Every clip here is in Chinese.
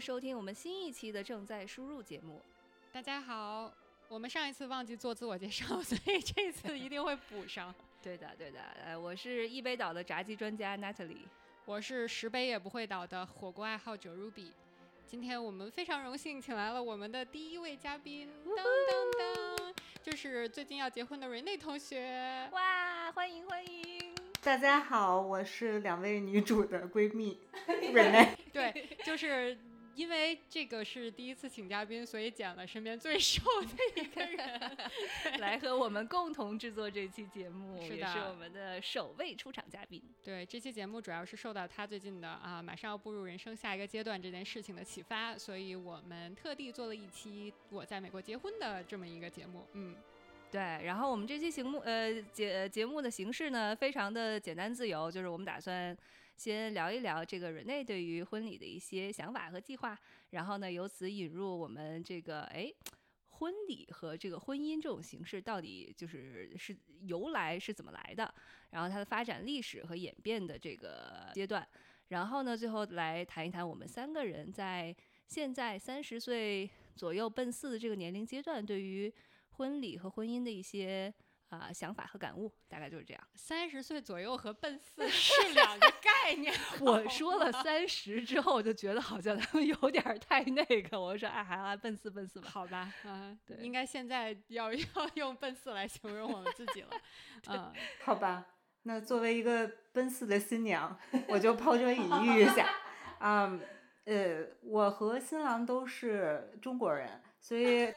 收听我们新一期的正在输入节目。大家好，我们上一次忘记做自我介绍，所以这次一定会补上。对的，对的，呃，我是一杯倒的炸鸡专家 Natalie，我是十杯也不会倒的火锅爱好者 Ruby。今天我们非常荣幸请来了我们的第一位嘉宾，当当当，就是最近要结婚的瑞内同学。哇，欢迎欢迎！大家好，我是两位女主的闺蜜 瑞内。对，就是因为这个是第一次请嘉宾，所以捡了身边最瘦的一个人 来和我们共同制作这期节目，是的也是我们的首位出场嘉宾。对，这期节目主要是受到他最近的啊，马上要步入人生下一个阶段这件事情的启发，所以我们特地做了一期我在美国结婚的这么一个节目。嗯，对，然后我们这期节目呃节节目的形式呢，非常的简单自由，就是我们打算先聊一聊这个 Rene 对于婚礼的一些想法和计划，然后呢由此引入我们这个哎。婚礼和这个婚姻这种形式到底就是是由来是怎么来的，然后它的发展历史和演变的这个阶段，然后呢最后来谈一谈我们三个人在现在三十岁左右奔四的这个年龄阶段对于婚礼和婚姻的一些啊、想法和感悟，大概就是这样。三十岁左右和奔四是两个概念。我说了三十之后，我就觉得好像他们有点太那个，我说哎，还还奔四奔四吧。好吧，嗯，对应该现在要要用奔四来形容我们自己了。嗯，好吧，那作为一个奔四的新娘，我就抛砖引玉一下。啊、呃，我和新郎都是中国人，所以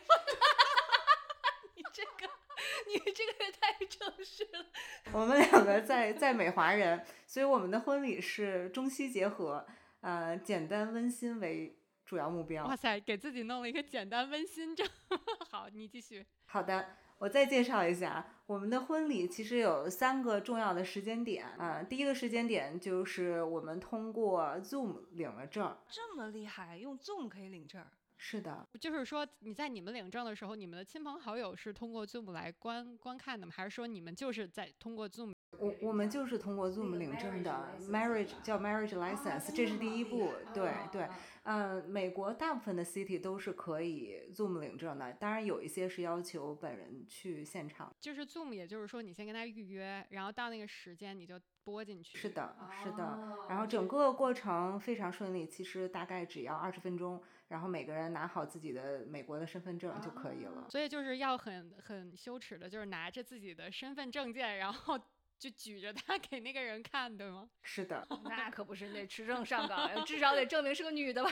你这个也太正式了。我们两个在在美华人，所以我们的婚礼是中西结合，呃，简单温馨为主要目标哇。塞，给自己弄了一个简单温馨证。好，你继续。好的，我再介绍一下，我们的婚礼其实有三个重要的时间点啊、第一个时间点就是我们通过 Zoom 领了证儿。这么厉害，用 Zoom 可以领证儿。是的，就是说，你在你们领证的时候，你们的亲朋好友是通过 Zoom 来观观看的吗？还是说你们就是在通过 Zoom？我我们就是通过 Zoom 领证的，marriage 叫 marriage license，这是第一步。对对，嗯，美国大部分的 city 都是可以 Zoom 领证的，当然有一些是要求本人去现场。就是 Zoom，也就是说你先跟他预约，然后到那个时间你就拨进去。是的，是的。然后整个过程非常顺利，其实大概只要二十分钟，然后每个人拿好自己的美国的身份证就可以了。所以就是要很很羞耻的，就是拿着自己的身份证件，然后就举着它给那个人看，对吗？是的，那可不是，你得持证上岗，至少得证明是个女的吧？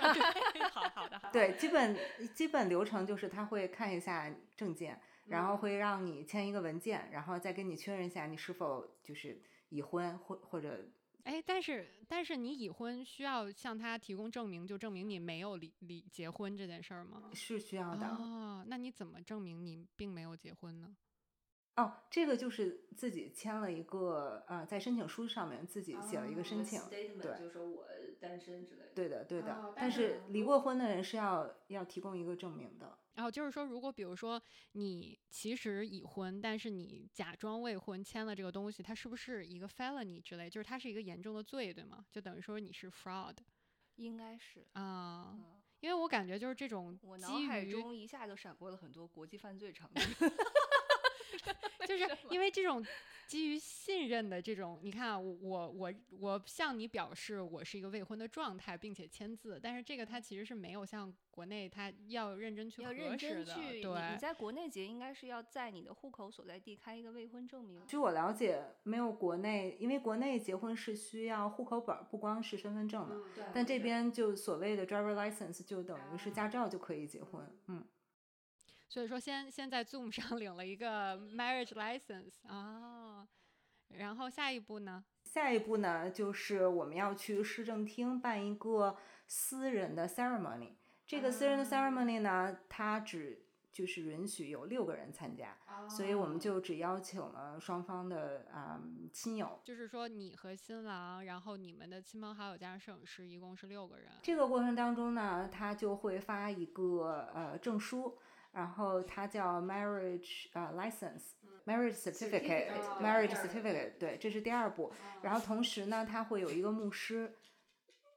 好好的，好的。对，基本基本流程就是他会看一下证件，然后会让你签一个文件，然后再跟你确认一下你是否就是已婚或或者哎，但是但是你已婚需要向他提供证明，就证明你没有离离结婚这件事儿吗？是需要的。哦，那你怎么证明你并没有结婚呢？哦，这个就是自己签了一个呃，在申请书上面自己写了一个申请，对就说我单身之类的。对的，对的。哦但是离过婚的人是要要提供一个证明的。然后就是说，如果比如说你其实已婚，但是你假装未婚签了这个东西，它是不是一个 felony 之类？就是它是一个严重的罪，对吗？就等于说你是 fraud 应该是。啊、嗯因为我感觉就是这种我脑，海中一下就闪过了很多国际犯罪场景。就是因为这种基于信任的这种，你看啊，我我我我向你表示我是一个未婚的状态，并且签字，但是这个它其实是没有像国内它要认真去核要认真去，你你。在国内结应该是要在你的户口所在地开一个未婚证明。据我了解，没有国内，因为国内结婚是需要户口本儿，不光是身份证的。对但这边就所谓的 driver license 就等于是驾照就可以结婚。嗯，所以说先先在 Zoom 上领了一个 marriage license 啊，然后下一步呢？下一步呢，就是我们要去市政厅办一个私人的 ceremony。这个私人的 ceremony 呢，它只就是允许有六个人参加，所以我们就只邀请了双方的啊、嗯亲友。就是说你和新郎，然后你们的亲朋好友加上摄影师，一共是六个人。这个过程当中呢，他就会发一个呃证书，然后它叫 marriage 呃 license，marriage certificate，marriage certificate，对，这是第二步。然后同时呢，他会有一个牧师，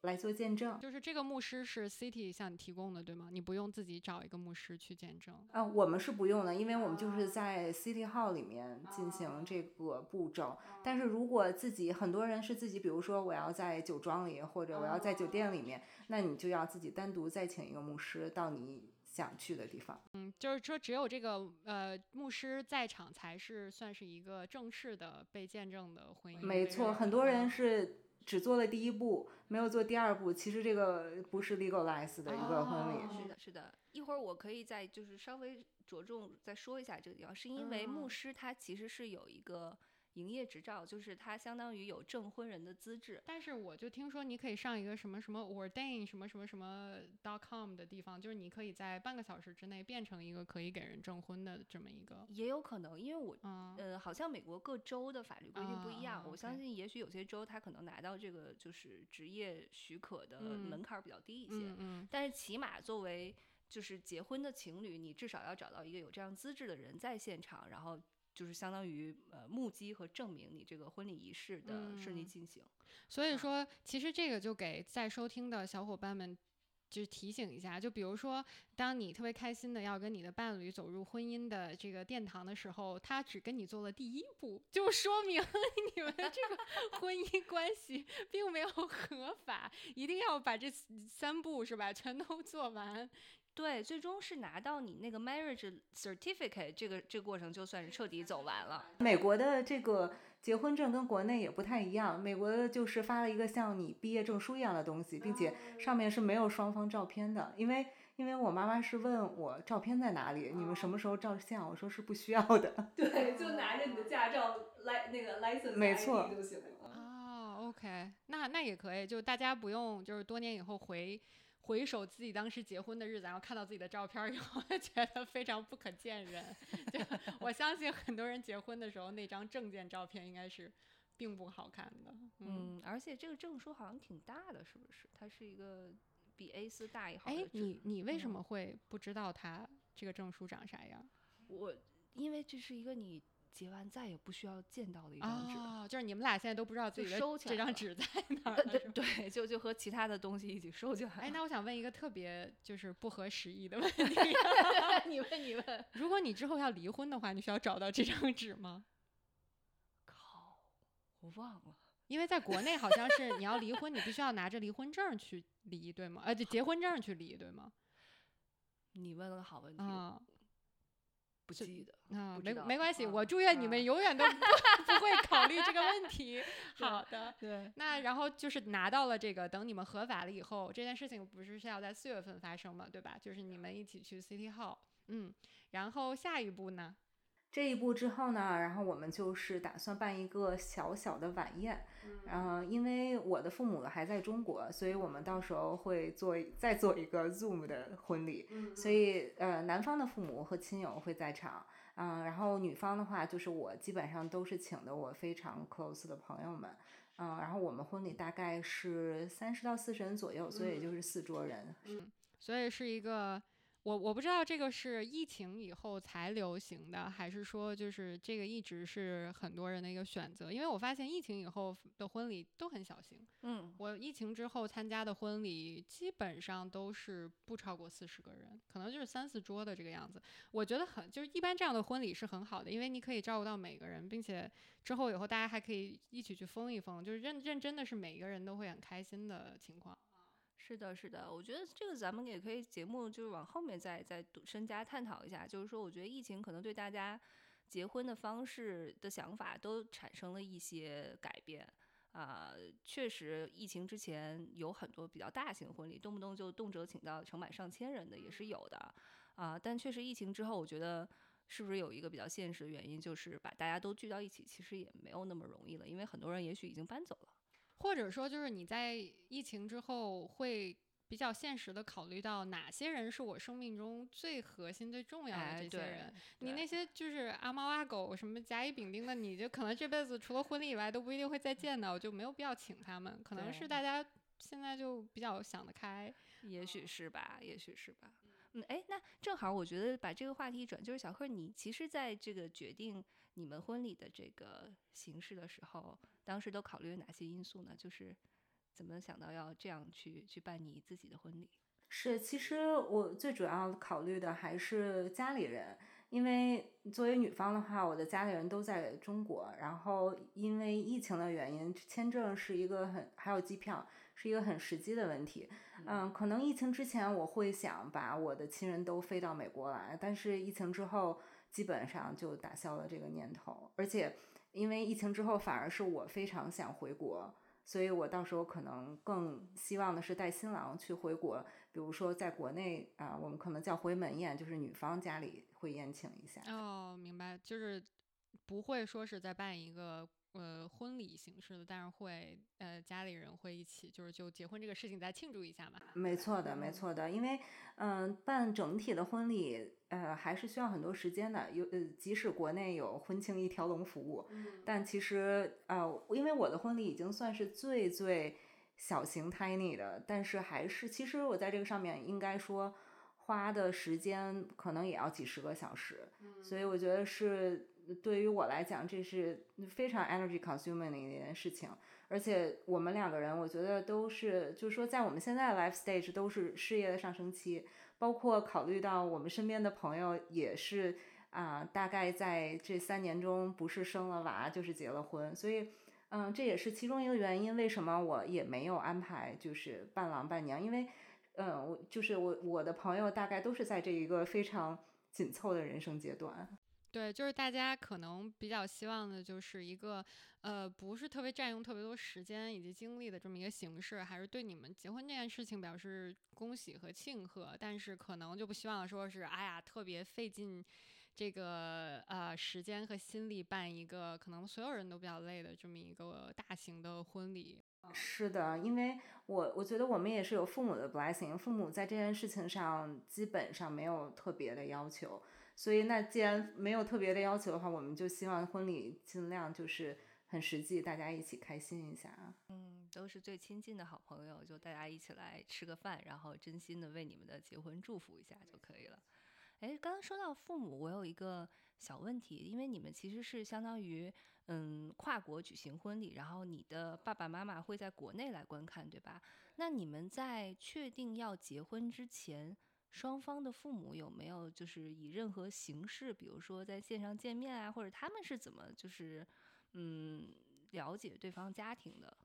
来做见证。就是这个牧师是 City 向你提供的，对吗？你不用自己找一个牧师去见证。啊，我们是不用的，因为我们就是在 City Hall 里面进行这个步骤。但是如果自己很多人是自己，比如说我要在酒庄里，或者我要在酒店里面，那你就要自己单独再请一个牧师到你想去的地方。嗯，就是说只有这个呃牧师在场才是算是一个正式的被见证的婚姻。没错，很多人是。只做了第一步，没有做第二步。其实这个不是 legalize 的一个婚礼。是的，是的。一会儿我可以再就是稍微着重再说一下这个地方，是因为牧师他其实是有一个。营业执照就是它相当于有证婚人的资质，但是我就听说你可以上一个什么什么 ordain 什么什么什么 dot com 的地方，就是你可以在半个小时之内变成一个可以给人证婚的这么一个。也有可能，因为我呃好像美国各州的法律规定不一样，我相信也许有些州他可能拿到这个就是职业许可的门槛比较低一些，嗯但是起码作为就是结婚的情侣，你至少要找到一个有这样资质的人在现场，然后。就是相当于呃目击和证明你这个婚礼仪式的顺利进行，所以说其实这个就给在收听的小伙伴们就是提醒一下，就比如说当你特别开心的要跟你的伴侣走入婚姻的这个殿堂的时候，他只跟你做了第一步，就说明你们这个 婚姻关系并没有合法，一定要把这三步是吧全都做完。对，最终是拿到你那个 marriage certificate，这个这个过程就算是彻底走完了。美国的这个结婚证跟国内也不太一样，美国的就是发了一个像你毕业证书一样的东西，并且上面是没有双方照片的。因为因为我妈妈是问我照片在哪里，你们什么时候照相？我说是不需要的。对，就拿着你的驾照来那个 license 没错就行了。哦，OK，那那也可以，就大家不用就是多年以后回。回首自己当时结婚的日子，然后看到自己的照片以后，觉得非常不可见人。就 我相信很多人结婚的时候那张证件照片应该是并不好看的。嗯，而且这个证书好像挺大的，是不是？它是一个比 A 四大一号。哎，你你为什么会不知道它这个证书长啥样？我因为这是一个你。结完再也不需要见到的一张纸，就是你们俩现在都不知道自己的这张纸在 哪儿。对对，就就和其他的东西一起收起来。哎，那我想问一个特别就是不合时宜的问题，你问你问，如果你之后要离婚的话，你需要找到这张纸吗？靠，我忘了，因为在国内好像是你要离婚，你必须要拿着离婚证去离，对吗？呃，就结婚证去离，对吗？你问了个好问题。不记得啊，没没关系，我祝愿你们永远都不 不会考虑这个问题。好的，对，那然后就是拿到了这个，等你们合法了以后，这件事情不是是要在四月份发生嘛，对吧？就是你们一起去 City Hall，嗯，然后下一步呢？这一步之后呢，然后我们就是打算办一个小小的晚宴，嗯，因为我的父母还在中国，所以我们到时候会做再做一个 Zoom 的婚礼，所以呃，男方的父母和亲友会在场，嗯，然后女方的话就是我基本上都是请的我非常 close 的朋友们，嗯，然后我们婚礼大概是三十到四十人左右，所以就是四桌人，嗯，所以是一个。我我不知道这个是疫情以后才流行的，还是说就是这个一直是很多人的一个选择？因为我发现疫情以后的婚礼都很小型。嗯，我疫情之后参加的婚礼基本上都是不超过四十个人，可能就是三四桌的这个样子。我觉得很就是一般这样的婚礼是很好的，因为你可以照顾到每个人，并且之后以后大家还可以一起去疯一疯，就是认认真的是每一个人都会很开心的情况。是的，是的，我觉得这个咱们也可以节目就是往后面再再深加探讨一下。就是说，我觉得疫情可能对大家结婚的方式的想法都产生了一些改变啊。确实，疫情之前有很多比较大型婚礼，动不动就动辄请到成百上千人的也是有的啊。但确实，疫情之后，我觉得是不是有一个比较现实的原因，就是把大家都聚到一起，其实也没有那么容易了，因为很多人也许已经搬走了。或者说，就是你在疫情之后会比较现实的考虑到哪些人是我生命中最核心、最重要的这些人。你那些就是阿猫阿狗、什么甲乙丙丁的，你就可能这辈子除了婚礼以外都不一定会再见到，就没有必要请他们。可能是大家现在就比较想得开，也许是吧，也许是吧。嗯，哎，那正好，我觉得把这个话题一转，就是小贺，你其实在这个决定你们婚礼的这个形式的时候。当时都考虑了哪些因素呢？就是怎么想到要这样去去办你自己的婚礼？是，其实我最主要考虑的还是家里人，因为作为女方的话，我的家里人都在中国，然后因为疫情的原因，签证是一个很还有机票是一个很实际的问题。嗯，可能疫情之前我会想把我的亲人都飞到美国来，但是疫情之后基本上就打消了这个念头，而且因为疫情之后反而是我非常想回国。所以我到时候可能更希望的是带新郎去回国，比如说在国内啊，我们可能叫回门宴，就是女方家里会宴请一下。哦，明白，就是不会说是在办一个。呃，婚礼形式的，但是会呃，家里人会一起，就是就结婚这个事情再庆祝一下嘛。没错的，没错的，因为嗯，办整体的婚礼呃，还是需要很多时间的。有呃，即使国内有婚庆一条龙服务，但其实呃，因为我的婚礼已经算是最最小型 tiny 的，但是还是其实我在这个上面应该说花的时间可能也要几十个小时，所以我觉得是。对于我来讲，这是非常 energy consuming 的一件事情，而且我们两个人，我觉得都是，就是说，在我们现在的 life stage 都是事业的上升期，包括考虑到我们身边的朋友也是啊，大概在这三年中，不是生了娃就是结了婚，所以，嗯，这也是其中一个原因，为什么我也没有安排就是伴郎伴娘，因为，嗯，我就是我我的朋友大概都是在这一个非常紧凑的人生阶段。对，就是大家可能比较希望的，就是一个，呃，不是特别占用特别多时间以及精力的这么一个形式，还是对你们结婚这件事情表示恭喜和庆贺，但是可能就不希望说是，哎呀，特别费劲，这个呃时间和心力办一个可能所有人都比较累的这么一个大型的婚礼。是的，因为我我觉得我们也是有父母的 blessing，父母在这件事情上基本上没有特别的要求。所以，那既然没有特别的要求的话，我们就希望婚礼尽量就是很实际，大家一起开心一下啊。嗯，都是最亲近的好朋友，就大家一起来吃个饭，然后真心的为你们的结婚祝福一下就可以了。哎，刚刚说到父母，我有一个小问题，因为你们其实是相当于嗯跨国举行婚礼，然后你的爸爸妈妈会在国内来观看，对吧？那你们在确定要结婚之前。双方的父母有没有就是以任何形式，比如说在线上见面啊，或者他们是怎么就是嗯了解对方家庭的，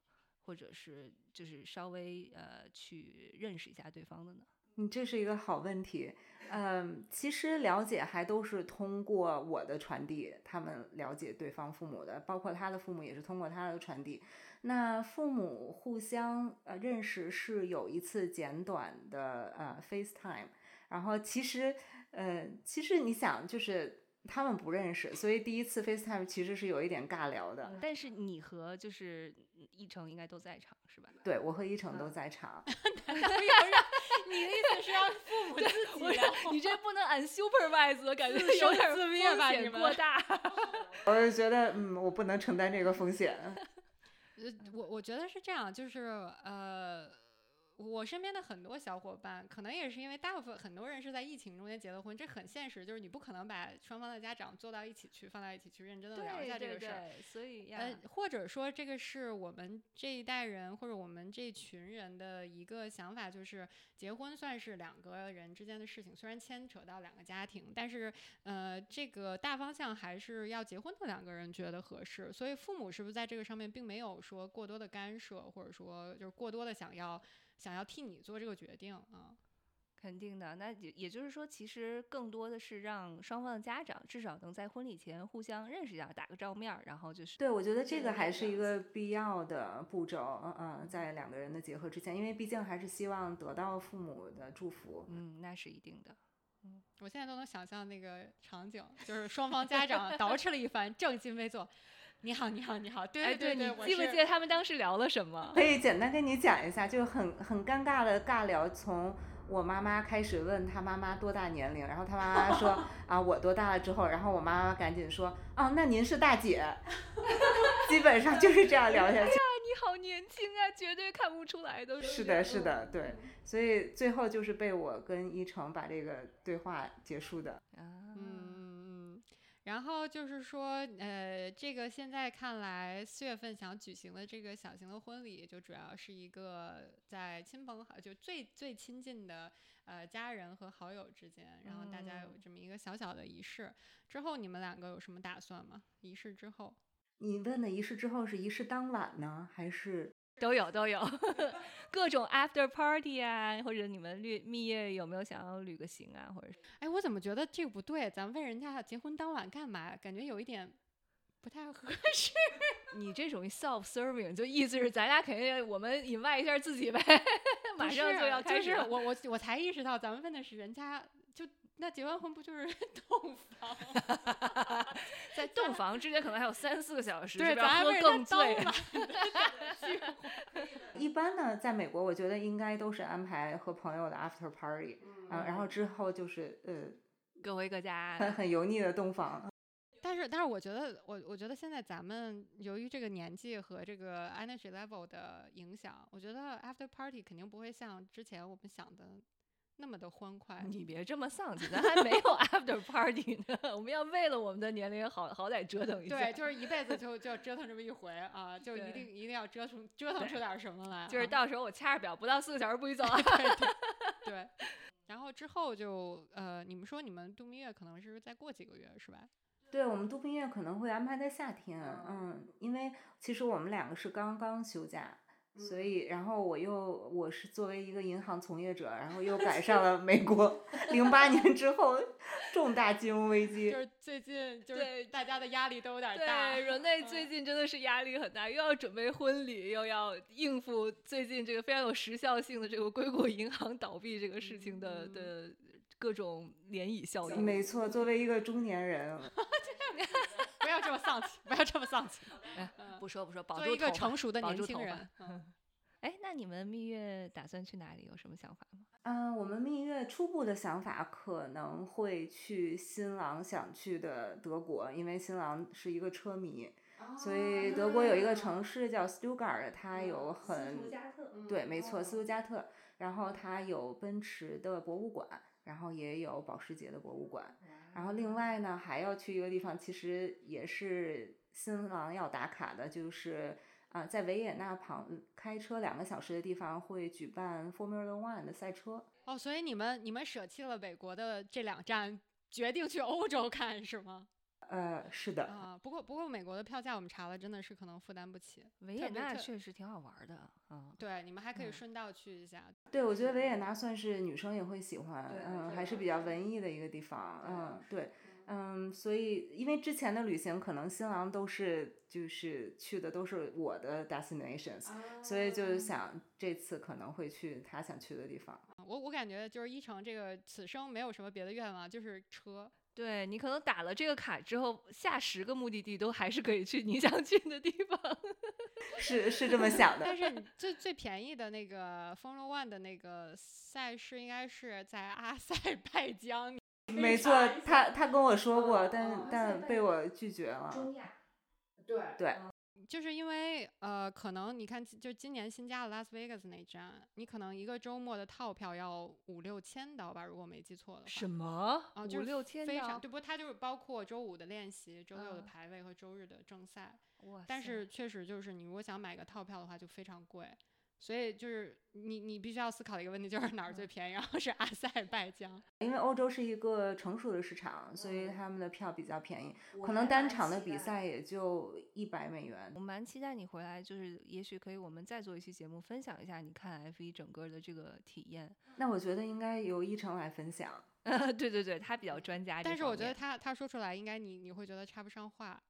或者是就是稍微呃去认识一下对方的呢？你，这是一个好问题。嗯，其实了解还都是通过我的传递，他们了解对方父母的，包括他的父母也是通过他的传递。那父母互相呃认识是有一次简短的呃 FaceTime，然后其实呃其实你想就是他们不认识，所以第一次 FaceTime 其实是有一点尬聊的。但是你和就是一成应该都在场是吧？对，我和一成都在场。难道要让你的意思是让父母自己？你这不能 unsupervised，感觉有点风险过大。我就觉得嗯，我不能承担这个风险。呃，我我觉得是这样，就是呃。我身边的很多小伙伴，可能也是因为大部分很多人是在疫情中间结的婚，这很现实，就是你不可能把双方的家长坐到一起去，放到一起去认真的聊一下这个事儿。所以，呃，或者说这个是我们这一代人或者我们这群人的一个想法，就是结婚算是两个人之间的事情，虽然牵扯到两个家庭，但是呃，这个大方向还是要结婚的两个人觉得合适。所以父母是不是在这个上面并没有说过多的干涉，或者说就是过多的想要。想要替你做这个决定啊，肯定的。那也也就是说，其实更多的是让双方的家长至少能在婚礼前互相认识一下，打个照面儿，然后就是。对，我觉得这个还是一个必要的步骤。嗯嗯，在两个人的结合之前，因为毕竟还是希望得到父母的祝福。嗯，那是一定的。嗯，我现在都能想象那个场景，就是双方家长 捯饬了一番，正襟危坐。你好，你好，你好，对对对，你记不记得他们当时聊了什么？可以简单跟你讲一下，就很很尴尬的尬聊，从我妈妈开始问她妈妈多大年龄，然后她妈妈说 啊我多大了之后，然后我妈妈赶紧说啊那您是大姐，基本上就是这样聊下去。呀，你好年轻啊，绝对看不出来都是。是的，是的，对，所以最后就是被我跟一成把这个对话结束的。嗯。然后就是说，呃，这个现在看来，四月份想举行的这个小型的婚礼，就主要是一个在亲朋好就最最亲近的呃家人和好友之间，然后大家有这么一个小小的仪式。之后你们两个有什么打算吗？仪式之后？你问的仪式之后是仪式当晚呢，还是都有都有 各种 after party 啊，或者你们蜜蜜月有没有想要旅个行啊，或者是？哎，我怎么觉得这个不对？咱问人家结婚当晚干嘛？感觉有一点不太合适。你这种 self serving 就意思是咱俩肯定我们引外一下自己呗，马上就要开始。我我我才意识到，咱们问的是人家就。那结完婚不就是 洞房？在洞房之间可能还有三四个小时，对，咱喝更醉。一般呢，在美国，我觉得应该都是安排和朋友的 after party，嗯，然后之后就是呃，各回各家，很很油腻的洞房。但是，但是我觉得，我我觉得现在咱们由于这个年纪和这个 energy level 的影响，我觉得 after party 肯定不会像之前我们想的。那么的欢快，你别这么丧气，咱还没有 after party 呢。我们要为了我们的年龄好好歹折腾一下。对，就是一辈子就就折腾这么一回啊，就一定一定要折腾折腾出点什么来。就是到时候我掐着表，不到四个小时不许走。对，然后之后就呃，你们说你们度蜜月可能是再过几个月是吧？对我们度蜜月可能会安排在夏天，嗯，因为其实我们两个是刚刚休假。所以，然后我又我是作为一个银行从业者，然后又 赶上了美国零八年之后重大金融危机。就是最近，就是大家的压力都有点大。对，Rene 最近真的是压力很大，又要准备婚礼，又要应付最近这个非常有时效性的这个硅谷银行倒闭这个事情的的各种涟漪效应。没错，作为一个中年人。不要这么丧气，不要这么丧气。不说不说，保住一个成熟的年轻人。哎，那你们蜜月打算去哪里？有什么想法吗？嗯，我们蜜月初步的想法可能会去新郎想去的德国，因为新郎是一个车迷，所以德国有一个城市叫 Stuttgart，它有很对，没错，斯图加特。然后它有奔驰的博物馆，然后也有保时捷的博物馆。然后另外呢，还要去一个地方，其实也是新郎要打卡的，就是啊，在维也纳旁开车两个小时的地方会举办 Formula One 的赛车。哦，所以你们你们舍弃了美国的这两站，决定去欧洲看是吗？呃，是的啊，不过不过美国的票价我们查了，真的是可能负担不起。维也纳确实挺好玩的，嗯，对，你们还可以顺道去一下。对，我觉得维也纳算是女生也会喜欢，嗯，还是比较文艺的一个地方，嗯，对，嗯，所以因为之前的旅行可能新郎都是就是去的都是我的 destinations，所以就是想这次可能会去他想去的地方。我我感觉就是一成这个此生没有什么别的愿望，就是车。对你可能打了这个卡之后，下十个目的地都还是可以去你想去的地方，是是这么想的。但是你最最便宜的那个 Formula One 的那个赛事应该是在阿塞拜疆。没错，他他跟我说过，但但被我拒绝了。中亚，对对。就是因为呃，可能你看，就今年新加的拉斯维加斯那站，你可能一个周末的套票要五六千刀吧，如果没记错的话。什么？啊，五六千刀？对不？它就是包括周五的练习、周六的排位和周日的正赛。哇！但是确实就是你如果想买个套票的话，就非常贵。所以就是你，你必须要思考的一个问题就是哪儿最便宜，然后是阿塞拜疆。因为欧洲是一个成熟的市场，所以他们的票比较便宜，可能单场的比赛也就一百美元。我蛮期待你回来，就是也许可以我们再做一期节目，分享一下你看 F 一整个的这个体验。那我觉得应该由一成来分享。对对对，他比较专家。但是我觉得他他说出来，应该你你会觉得插不上话。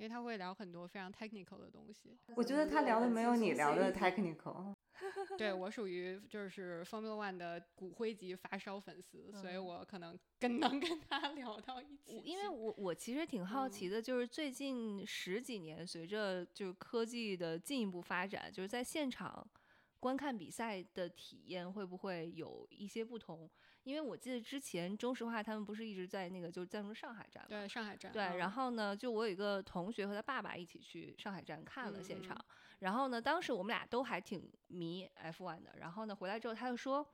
因为他会聊很多非常 technical 的东西，我觉得他聊的没有你聊的 technical。对我属于就是 Formula One 的骨灰级发烧粉丝，所以我可能更能跟他聊到一起。因为我我其实挺好奇的，就是最近十几年，随着就是科技的进一步发展，就是在现场观看比赛的体验会不会有一些不同？因为我记得之前中石化他们不是一直在那个就赞助上海站吗？对，上海站。对，然后呢，就我有一个同学和他爸爸一起去上海站看了现场，然后呢，当时我们俩都还挺迷 F1 的，然后呢，回来之后他就说，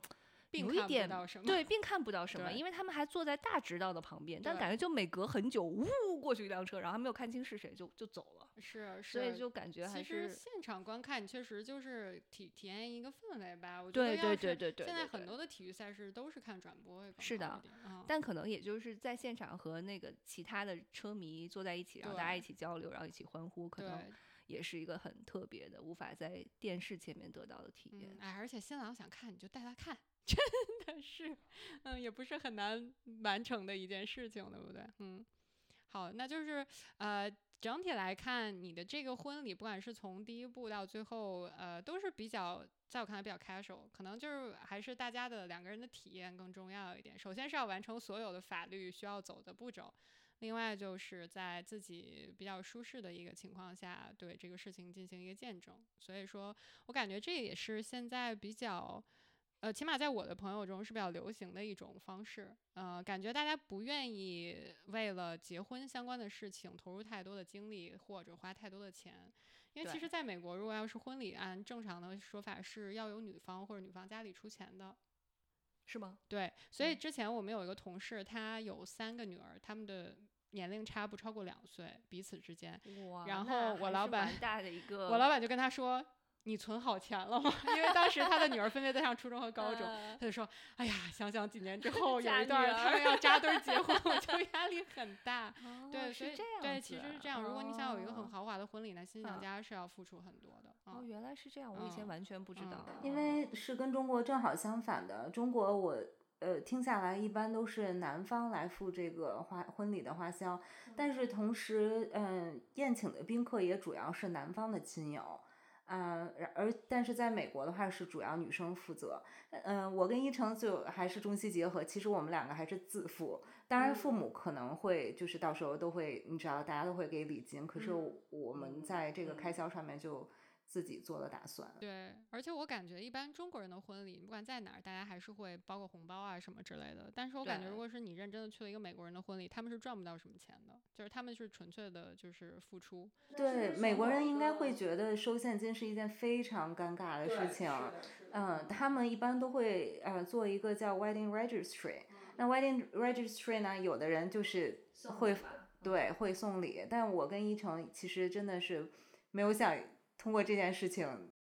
并看不有一点到什么对，并看不到什么，因为他们还坐在大直道的旁边，但感觉就每隔很久，呜过去一辆车，然后还没有看清是谁就就走了，是是，所以就感觉还其实是现场观看确实就是体体验一个氛围吧。我觉对得对对对对现在很多的体育赛事都是看转播会是的但可能也就是在现场和那个其他的车迷坐在一起，然后大家一起交流，然后一起欢呼，可能，也是一个很特别的，无法在电视前面得到的体验嗯，。哎，而且新郎想看你就带他看，真的是，嗯，也不是很难完成的一件事情，对不对？嗯，好，那就是呃，整体来看，你的这个婚礼，不管是从第一步到最后，呃，都是比较，在我看来比较 casual，可能就是还是大家的两个人的体验更重要一点。首先是要完成所有的法律需要走的步骤。另外就是在自己比较舒适的一个情况下，对这个事情进行一个见证。所以说我感觉这也是现在比较，呃，起码在我的朋友中是比较流行的一种方式。呃，感觉大家不愿意为了结婚相关的事情投入太多的精力或者花太多的钱，因为其实在美国，如果要是婚礼，按正常的说法是要有女方或者女方家里出钱的。是吗？对，所以嗯之前我们有一个同事，他有三个女儿，他们的年龄差不超过两岁，彼此之间。哇然后我老板是蛮大的一个，我老板就跟他说：“你存好钱了吗？”因为当时他的女儿分别在上初中和高中，呃他就说：“哎呀，想想几年之 后有一段他们要扎堆儿结婚，我就压力很大。”哦对，所以是这样对，其实是这样。如果你想有一个很哦豪华的婚礼，呢新娘嗯家是要付出很多的。哦，嗯原来是这样，我以前嗯完全不知嗯道。因为是跟中国正好相反的。中国我呃听下来一般都是男方来付这个花婚礼的花销，但是同时嗯、宴请的宾客也主要是男方的亲友。嗯，然而但是在美国的话是主要女生负责。嗯，我跟一成就还是中西结合，其实我们两个还是自付。当然，父嗯母可能会就是到时候都会，你知道，大家都会给礼金，可是嗯我们在这个开销上面就自己做的打算。对，而且我感觉一般中国人的婚礼，不管在哪儿，大家还是会包个红包啊什么之类的。但是我感觉，如果是你认真的去了一个美国人的婚礼，他们是赚不到什么钱的，就是他们是纯粹的就是付出。对，美国人应该会觉得收现金是一件非常尴尬的事情。嗯，他们一般都会呃做一个叫 wedding registry。那 wedding registry 呢，有的人就是会对会送礼，但我跟依晨其实真的是没有想通过这件事情。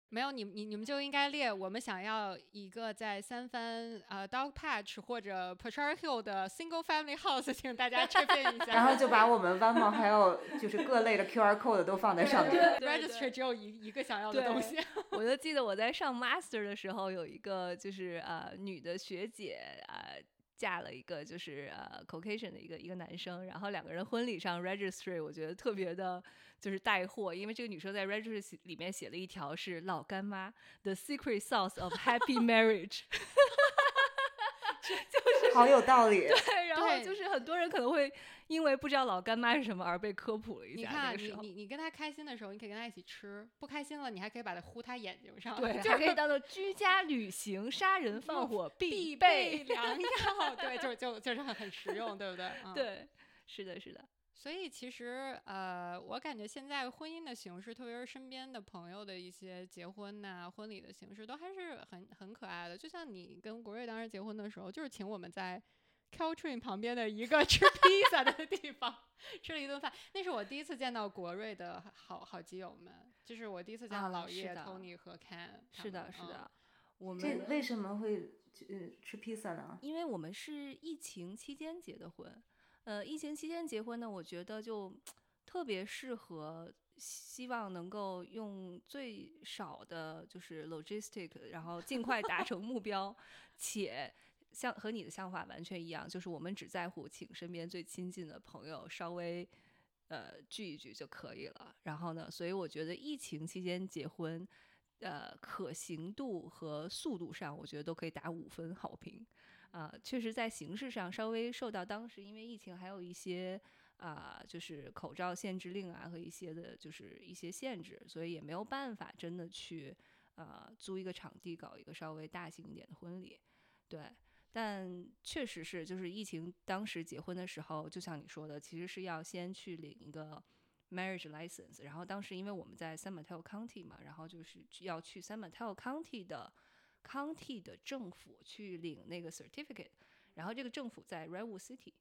没有你你你们就应该列，我们想要一个在三番呃 Dog Patch 或者 Petrar Hill 的 single family house，请大家 chip in 一下。然后就把我们 Venmo 还有就是各类的 QR code 都放在上面。registry 只有一一个想要的东西。我就记得我在上 master 的时候，有一个就是呃女的学姐呃嫁了一个就是呃 Caucasian 的一个一个男生，然后两个人婚礼上 registry 我觉得特别的就是带货，因为这个女生在写里面写了一条是老干妈 the secret sauce of happy marriage，就是好有道理。对，然后就是很多人可能会因为不知道老干妈是什么而被科普了一下，你看，这个。你你你跟他开心的时候，你可以跟他一起吃；不开心了，你还可以把它糊他眼睛上。对，就还可以当做居家旅行、杀人放火必必备备。良药。对，就就就是很很实用，对不对？嗯。对，是的，是的。所以其实呃，我感觉现在婚姻的形式，特别是身边的朋友的一些结婚呐、婚礼的形式，都还是很很可爱的。就像你跟国瑞当时结婚的时候，就是请我们在 Caltrain 旁边的一个 吃披萨的地方吃了一顿饭。那是我第一次见到国瑞的好好基友们，就是我第一次见到啊老叶、Tony 和 Ken 是的，是的。我这们为什么会呃吃披萨呢？因为我们是疫情期间结的婚，呃，疫情期间结婚呢，我觉得就特别适合，希望能够用最少的就是 logistic，然后尽快达成目标，且像和你的想法完全一样，就是我们只在乎请身边最亲近的朋友稍微。呃，聚一聚就可以了。然后呢，所以我觉得疫情期间结婚，呃，可行度和速度上，我觉得都可以打五分好评。啊、确实在形式上稍微受到当时因为疫情还有一些啊、就是口罩限制令啊和一些的就是一些限制，所以也没有办法真的去啊租一个场地搞一个稍微大型一点的婚礼。对，但确实是就是疫情当时结婚的时候，就像你说的，其实是要先去领一个 marriage license，然后当时因为我们在 San Mateo County 嘛，然后就是要去 San Mateo County 的 county 的政府去领那个 certificate，然后这个政府在 Redwood City，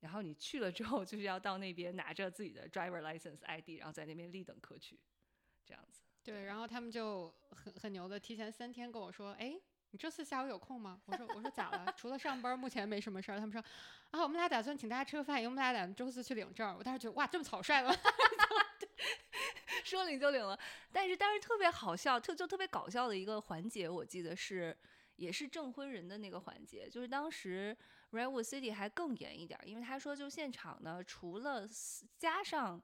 然后你去了之后就是要到那边拿着自己的 driver license ID，然后在那边立等可取，这样子。对，然后他们就很很牛的，提前三天跟我说，哎，你这次下午有空吗？我说我说咋了？除了上班，目前没什么事儿。他们说，啊，我们俩打算请大家吃个饭，因为我们俩打算周四去领证。我当时觉得，哇，这么草率吗？说领就领了，但是但是特别好笑，特就特别搞笑的一个环节，我记得是也是证婚人的那个环节，就是当时 Redwood City 还更严一点，因为他说就现场呢，除了加上。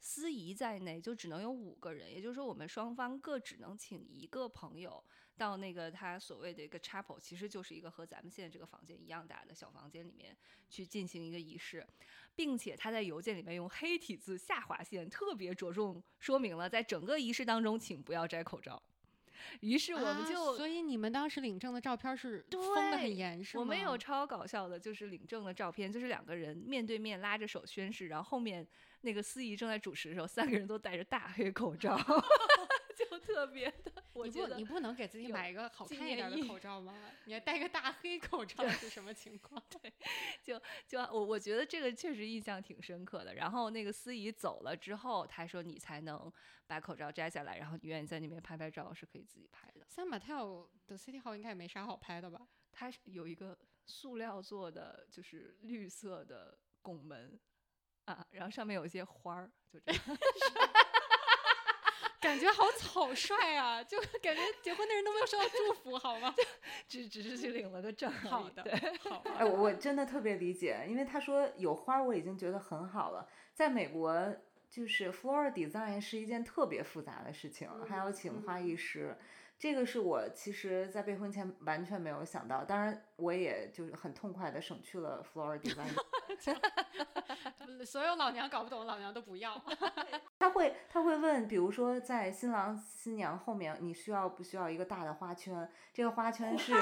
司仪在内就只能有五个人，也就是说我们双方各只能请一个朋友到那个他所谓的一个 chapel，其实就是一个和咱们现在这个房间一样大的小房间里面去进行一个仪式，并且他在邮件里面用黑体字下划线特别着重说明了，在整个仪式当中请不要摘口罩。于是我们就，所以你们当时领证的照片是封的很严，是吗？我们有超搞笑的，就是领证的照片，就是两个人面对面拉着手宣誓，然后后面。那个司仪正在主持的时候，三个人都戴着大黑口罩，就特别的。你不，你不能给自己买一个好看一点的口罩吗？你还戴个大黑口罩是什么情况？对，就就我我觉得这个确实印象挺深刻的。然后那个司仪走了之后，他说你才能把口罩摘下来，然后你愿意在那边拍拍照是可以自己拍的。三马泰尔的 City Hall 应该也没啥好拍的吧？它有一个塑料做的，就是绿色的拱门。啊，然后上面有一些花儿，就这样，感觉好草率啊！就感觉结婚的人都没有收到祝福，好吗？只只是去领了个证。好的，好。哎，我真的特别理解，因为他说有花，我已经觉得很好了。在美国，就是 floral design 是一件特别复杂的事情，还要请花艺师。这个是我其实，在备婚前完全没有想到，当然我也就是很痛快的省去了 floral design。所有老娘搞不懂，老娘都不要。他会他会问，比如说在新郎新娘后面，你需要不需要一个大的花圈？这个花圈是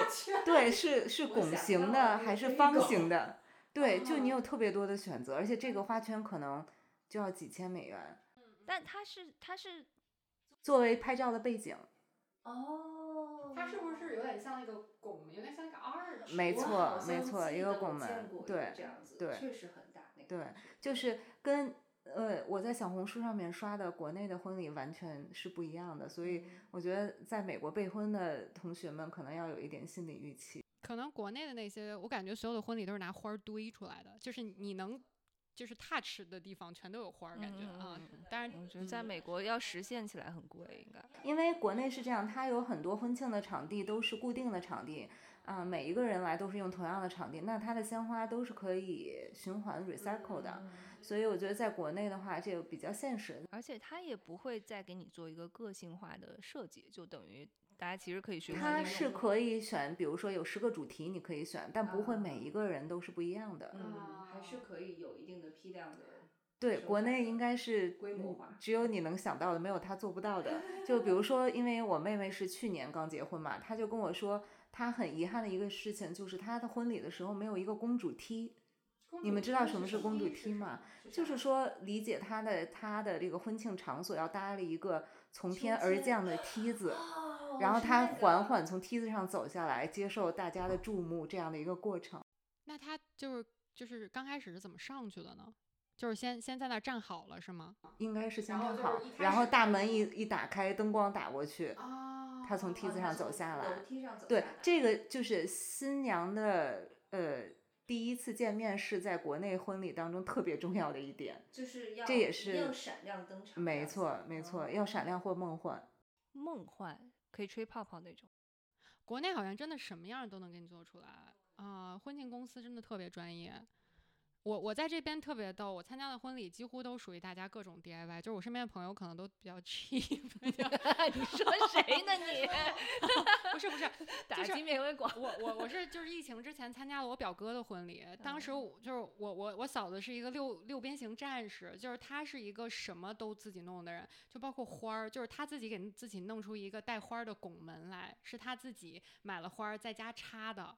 对是是拱形的还是方形的？对，就你有特别多的选择，而且这个花圈可能就要几千美元。但它是它是作为拍照的背景。哦，它是不是有点像那个拱门，有点像一个 R 的？没错，没错，一个拱门，对，对，确实很大。对，就是跟呃我在小红书上面刷的国内的婚礼完全是不一样的，所以我觉得在美国备婚的同学们可能要有一点心理预期。可能国内的那些，我感觉所有的婚礼都是拿花堆出来的，就是你能。就是 touch 的地方全都有花儿，感觉啊。当然，我觉得在美国要实现起来很贵，应该。因为国内是这样，它有很多婚庆的场地都是固定的场地，啊，每一个人来都是用同样的场地，那它的鲜花都是可以循环 recycle 的。所以我觉得在国内的话，这个比较现实。而且它也不会再给你做一个个性化的设计，就等于。大家其实可以选，它是可以选，比如说有十个主题你可以选，但不会每一个人都是不一样的。嗯，还是可以有一定的批量的。对，国内应该是规模化，只有你能想到的，没有他做不到的。就比如 说，因为我妹妹是去年刚结婚嘛，她就跟我说，她很遗憾的一个事情就是她的婚礼的时候没有一个公主梯。你们知道什么是公主梯吗？就是说理解她的她的这个婚庆场所要搭了一个从天而降的梯子。然后她缓缓从梯子上走下来，接受大家的注目，这样的一个过程。那她就是就是刚开始是怎么上去的呢？就是先先在那站好了是吗？应该是先站好，然后大门一一打开，灯光打过去，他从梯子上走下来。对，这个就是新娘的呃第一次见面是在国内婚礼当中特别重要的一点，就是要这也是要闪亮登场。没错没错，要闪亮或梦幻。梦幻。可以吹泡泡那种，国内好像真的什么样都能给你做出来啊！婚庆公司真的特别专业。我我在这边特别逗，我参加的婚礼几乎都属于大家各种 DIY，就是我身边的朋友可能都比较 cheap。你说谁呢你？不是不是，打击面为广。我我我是就是疫情之前参加了我表哥的婚礼，当时就是我我我嫂子是一个六六边形战士，就是她是一个什么都自己弄的人，就包括花儿，就是她自己给自己弄出一个带花的拱门来，是她自己买了花儿在家插的。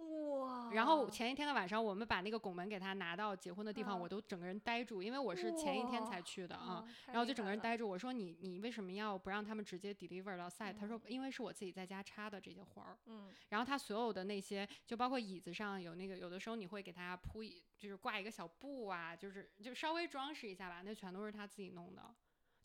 哇！然后前一天的晚上，我们把那个拱门给他拿到结婚的地方，嗯我都整个人呆住，因为我是前一天才去的啊。然后就。整个人呆住，我说你你为什么要不让他们直接 deliver 到 site？、他说嗯因为是我自己在家插的这些花儿，嗯然后他所有的那些就包括椅子上有那个有的时候你会给他铺一就是挂一个小布啊，就是就稍微装饰一下吧，那全都是他自己弄的，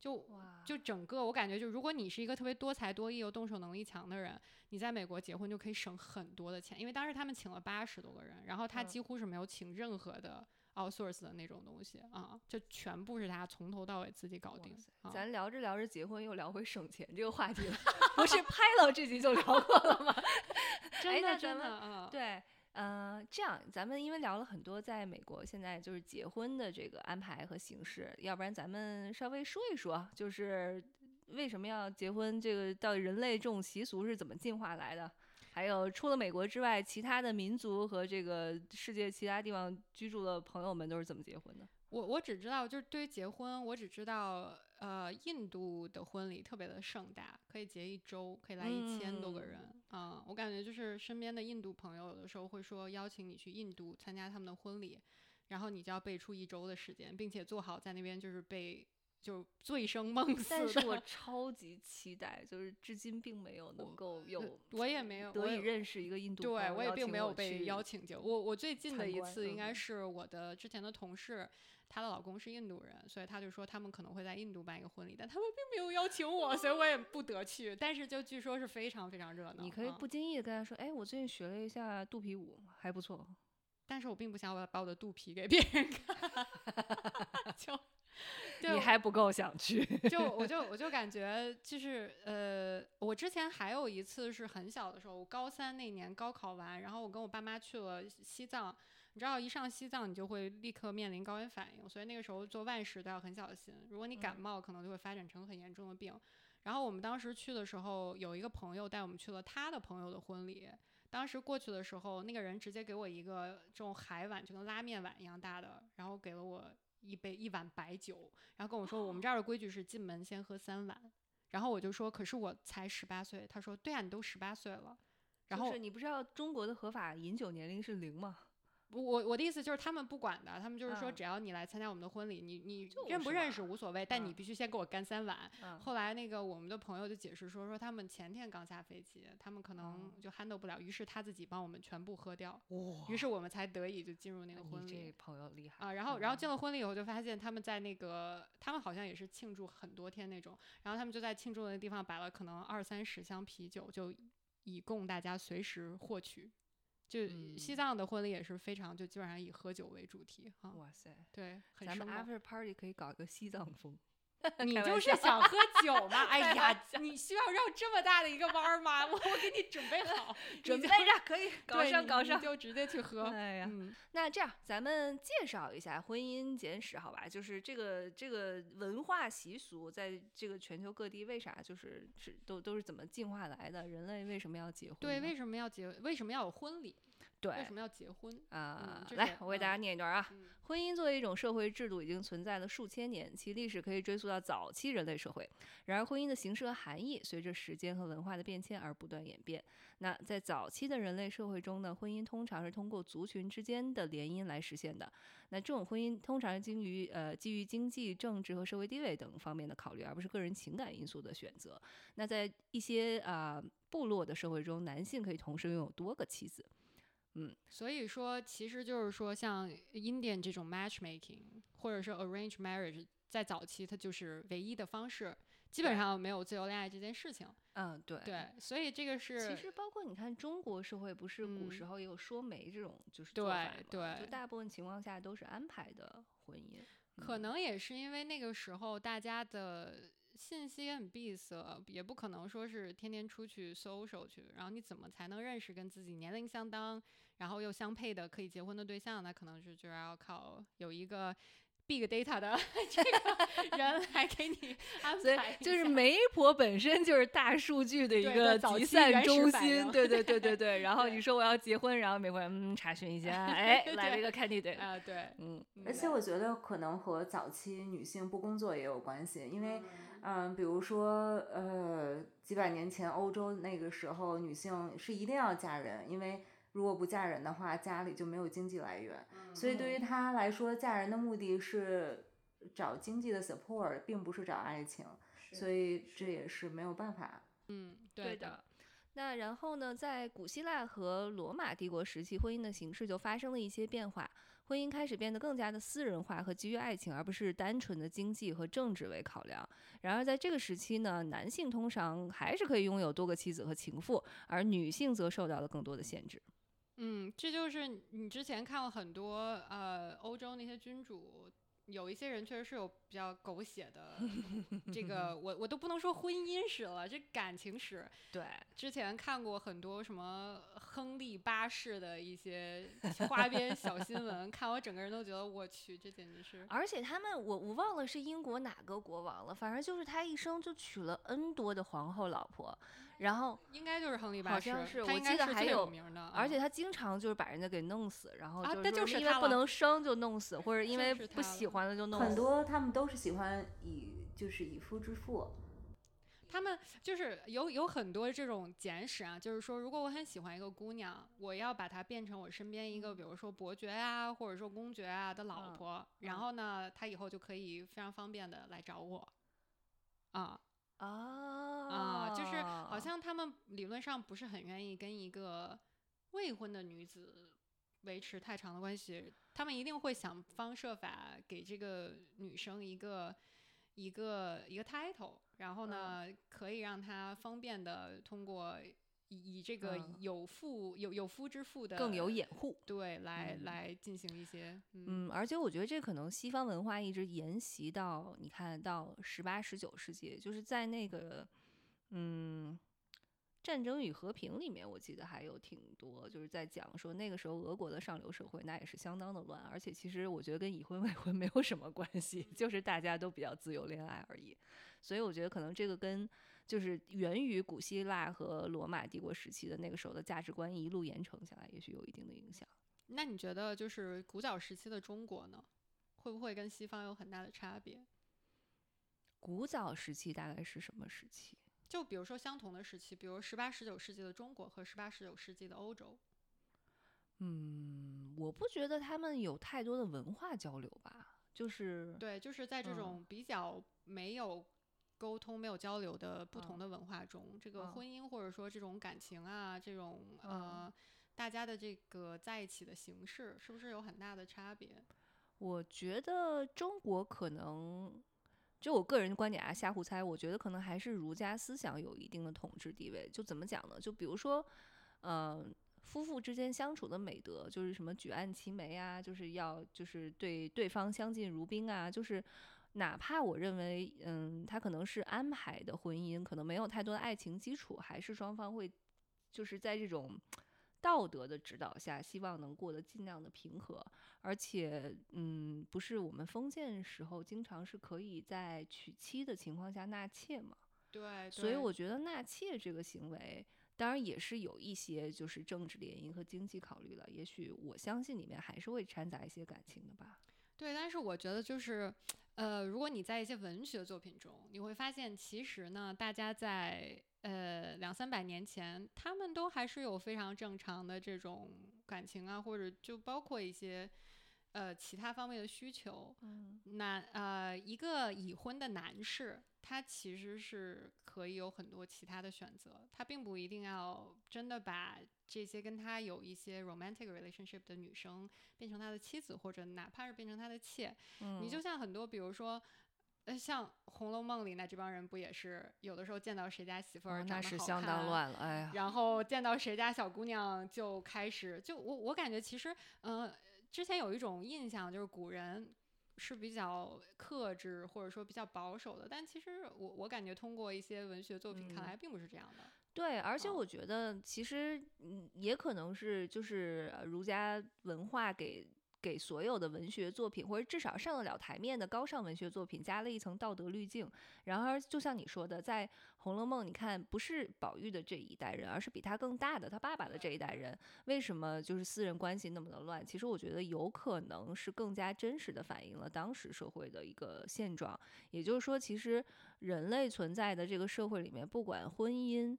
就，就整个我感觉就如果你是一个特别多才多艺又动手能力强的人，你在美国结婚就可以省很多的钱，因为当时他们请了八十多个人，然后他嗯。几乎是没有请任何的 outsource 的那种东西啊，就全部是他从头到尾自己搞定咱。聊着聊着结婚，又聊回省钱这个话题了，不是拍了这集就聊过了吗？真的真的对，呃，这样咱们因为聊了很多在美国现在就是结婚的这个安排和形式，要不然咱们稍微说一说，就是为什么要结婚？这个到底人类这种习俗是怎么进化来的？还有除了美国之外，其他的民族和这个世界其他地方居住的朋友们都是怎么结婚的？我我只知道，就是对于结婚，我只知道，呃，印度的婚礼特别的盛大，可以结一周，可以来一千多个嗯人。啊、我感觉就是身边的印度朋友，有的时候会说邀请你去印度参加他们的婚礼，然后你就要备出一周的时间，并且做好在那边就是被就醉生梦死。但是我超级期待，就是至今并没有能够有我也没有，得以认识一个印度朋对，我也并没有被邀请就我我最近的一次应该嗯是我的之前的同事，她的老公是印度人，所以她就说他们可能会在印度办一个婚礼，但他们并没有邀请我，所以我也不得去。但是就据说是非常非常热闹，你可以啊不经意的跟他说，哎，我最近学了一下肚皮舞，还不错。但是我并不想把把我的肚皮给别人看，你还不够想去。就我就 我就感觉就是呃，我之前还有一次是很小的时候，我高三那年高考完，然后我跟我爸妈去了西藏。你知道，一上西藏你就会立刻面临高原反应，所以那个时候做万事都要很小心。如果你感嗯冒，可能就会发展成很严重的病。然后我们当时去的时候，有一个朋友带我们去了他的朋友的婚礼。当时过去的时候，那个人直接给我一个这种海碗，就跟拉面碗一样大的，然后给了我一杯一碗白酒，然后跟我说我们这儿的规矩是进门先喝三碗。然后我就说，可是我才十八岁。他说，对啊，你都十八岁了。然后就是你不知道中国的合法饮酒年龄是零吗？我我我的意思就是他们不管的，他们就是说嗯只要你来参加我们的婚礼，你你认不认识无所谓，但你嗯必须先给我干三碗。嗯，后来那个我们的朋友就解释说，说他们前天刚下飞机，他们可能哦就 handle 不了，于是他自己帮我们全部喝掉，哇于是我们才得以就进入那个婚礼。朋友厉害啊，然后然后进嗯了婚礼以后，就发现他们在那个，他们好像也是庆祝很多天那种，然后他们就在庆祝的那地方摆了可能二三十箱啤酒，就以供大家随时获取。就西嗯藏的婚礼也是非常，就基本上以喝酒为主题啊，哇塞，对，很咱们 after party 可以搞一个西藏风。你就是想喝酒吗？哎呀，你需要绕这么大的一个弯儿吗？我我给你准备好，准备着可以搞上搞上。就直接去喝。哎呀，嗯，那这样咱们介绍一下婚姻简史，好吧？就是这个这个文化习俗，在这个全球各地为啥就是是都都是怎么进化来的？人类为什么要结婚？对，为什么要结？为什么要有婚礼？为什么要结婚？啊、嗯，来我给大家嗯念一段啊。嗯婚姻作为一种社会制度，已经存在了数千年，其历史可以追溯到早期人类社会。然而，婚姻的形式和含义随着时间和文化的变迁而不断演变。那在早期的人类社会中呢，婚姻通常是通过族群之间的联姻来实现的。那这种婚姻通常是基于呃基于经济、政治和社会地位等方面的考虑，而不是个人情感因素的选择。那在一些啊、部落的社会中，男性可以同时拥有多个妻子。所以说，其实就是说，像 Indian 这种 matchmaking 或者是 arranged marriage，在早期它就是唯一的方式，基本上没有自由恋爱这件事情。嗯，对对，所以这个是其实包括你看中国社会，不是古嗯时候也有说媒这种就是对做法吗对就大部分情况下都是安排的婚姻。可嗯能也是因为那个时候大家的信息也很闭塞，也不可能说是天天出去 social 去，然后你怎么才能认识跟自己年龄相当，然后又相配的可以结婚的对象？那可能是就要靠有一个 big data 的 这个人来给你安所以就是媒婆本身就是大数据的一个集散中心，对对 对对对。然后你说我要结婚，然后媒婆嗯查询一下，哎来了一个 candidate，啊、对，嗯嗯而且我觉得可能和早期女性不工作也有关系，因为，嗯，比如说，呃，几百年前欧洲那个时候，女性是一定要嫁人，因为如果不嫁人的话，家里就没有经济来源。所以对于她来说，嫁人的目的是找经济的 support，并不是找爱情。所以这也是没有办法。嗯，对的。那然后呢，在古希腊和罗马帝国时期，婚姻的形式就发生了一些变化，婚姻开始变得更加的私人化和基于爱情，而不是单纯的经济和政治为考量。然而在这个时期呢，男性通常还是可以拥有多个妻子和情妇，而女性则受到了更多的限制。嗯，这就是你之前看了很多呃欧洲那些君主。有一些人确实是有比较狗血的，这个我我都不能说婚姻史了，这感情史。对，之前看过很多什么亨利八世的一些 花边小新闻，看我整个人都觉得我去，这简直是。而且他们，我我忘了是英国哪个国王了，反正就是他一生就娶了 N 多的皇后老婆。然后应该就是亨利八世，好像是，我记得还有名的，而且他经常就是把人家给弄死，然后就是因为不能生就弄死，或者因为不喜欢了就弄死。很多他们都是喜欢以就是以夫之妇，他们就是有有很多这种简史啊，就是说如果我很喜欢一个姑娘，我要把她变成我身边一个比如说伯爵啊，或者说公爵啊的老婆，然后呢，她以后就可以非常方便的来找我，啊。啊啊，就是好像他们理论上不是很愿意跟一个未婚的女子维持太长的关系，他们一定会想方设法给这个女生一个一个一个 title，然后呢，可以让他方便的通过。以以这个有妇有有夫之妇的更有掩护，对，来来进行一些，嗯，而且我觉得这可能西方文化一直沿袭到你看到十八十九世纪，就是在那个嗯《战争与和平》里面，我记得还有挺多就是在讲说那个时候俄国的上流社会那也是相当的乱，而且其实我觉得跟已婚未婚没有什么关系，就是大家都比较自由恋爱而已，所以我觉得可能这个跟。就是源于古希腊和罗马帝国时期的那个时候的价值观一路延承下来，也许有一定的影响。那你觉得，就是古早时期的中国呢，会不会跟西方有很大的差别？古早时期大概是什么时期？就比如说相同的时期，比如十八、十九世纪的中国和十八、十九世纪的欧洲。嗯，我不觉得他们有太多的文化交流吧。就是对，就是在这种比较没有。沟通没有交流的不同的文化中，这个婚姻或者说这种感情啊，这种呃，大家的这个在一起的形式，是不是有很大的差别？我觉得中国可能，就我个人观点啊，瞎胡猜。我觉得可能还是儒家思想有一定的统治地位。就怎么讲呢？就比如说，嗯，夫妇之间相处的美德，就是什么举案齐眉啊，就是要就是对对方相敬如宾啊，就是。哪怕我认为，嗯，他可能是安排的婚姻，可能没有太多的爱情基础，还是双方会，就是在这种道德的指导下，希望能过得尽量的平和。而且，嗯，不是我们封建时候经常是可以在娶妻的情况下纳妾嘛？对。所以我觉得纳妾这个行为，当然也是有一些就是政治联姻和经济考虑了。也许我相信里面还是会掺杂一些感情的吧。对，但是我觉得就是。呃，如果你在一些文学作品中，你会发现，其实呢，大家在呃两三百年前，他们都还是有非常正常的这种感情啊，或者就包括一些呃其他方面的需求。嗯，那呃一个已婚的男士。他其实是可以有很多其他的选择，他并不一定要真的把这些跟他有一些 romantic relationship 的女生变成他的妻子，或者哪怕是变成他的妾。嗯，你就像很多，比如说，呃，像《红楼梦》里那这帮人不也是有的时候见到谁家媳妇儿长得好看，那是相当乱了，哎呀，然后见到谁家小姑娘就开始，就我我感觉其实，嗯，之前有一种印象就是古人。是比较克制或者说比较保守的，但其实我我感觉通过一些文学作品看来并不是这样的。对，而且我觉得其实嗯也可能是就是儒家文化给。给所有的文学作品，或者至少上得了台面的高尚文学作品，加了一层道德滤镜。然而，就像你说的，在《红楼梦》，你看，不是宝玉的这一代人，而是比他更大的他爸爸的这一代人，为什么就是私人关系那么的乱？其实我觉得有可能是更加真实的反映了当时社会的一个现状。也就是说，其实人类存在的这个社会里面，不管婚姻。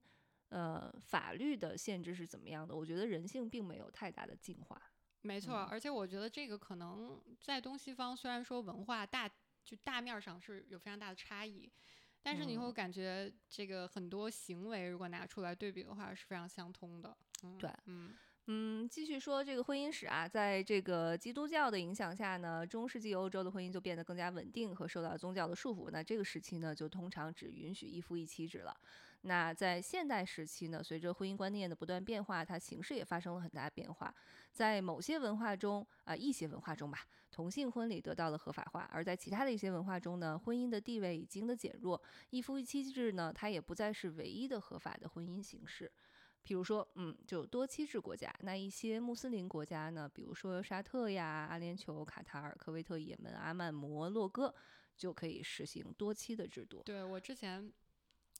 呃法律的限制是怎么样的，我觉得人性并没有太大的进化。没错，嗯而且我觉得这个可能在东西方，虽然说文化大就大面儿上是有非常大的差异，但是你会嗯感觉这个很多行为如果拿出来对比的话是非常相通的。嗯、对嗯，嗯，继续说这个婚姻史啊，在这个基督教的影响下呢，中世纪欧洲的婚姻就变得更加稳定和受到宗教的束缚。那这个时期呢，就通常只允许一夫一妻制了。那在现代时期呢，随着婚姻观念的不断变化，它形式也发生了很大变化。在某些文化中啊、一些文化中吧，同性婚礼得到了合法化；而在其他的一些文化中呢，婚姻的地位已经的减弱，一夫一妻制呢，它也不再是唯一的合法的婚姻形式。比如说，嗯，就多妻制国家，那一些穆斯林国家呢，比如说沙特呀、阿联酋、卡塔尔、科威特、也门、阿曼、摩洛哥，就可以实行多妻的制度。对我之前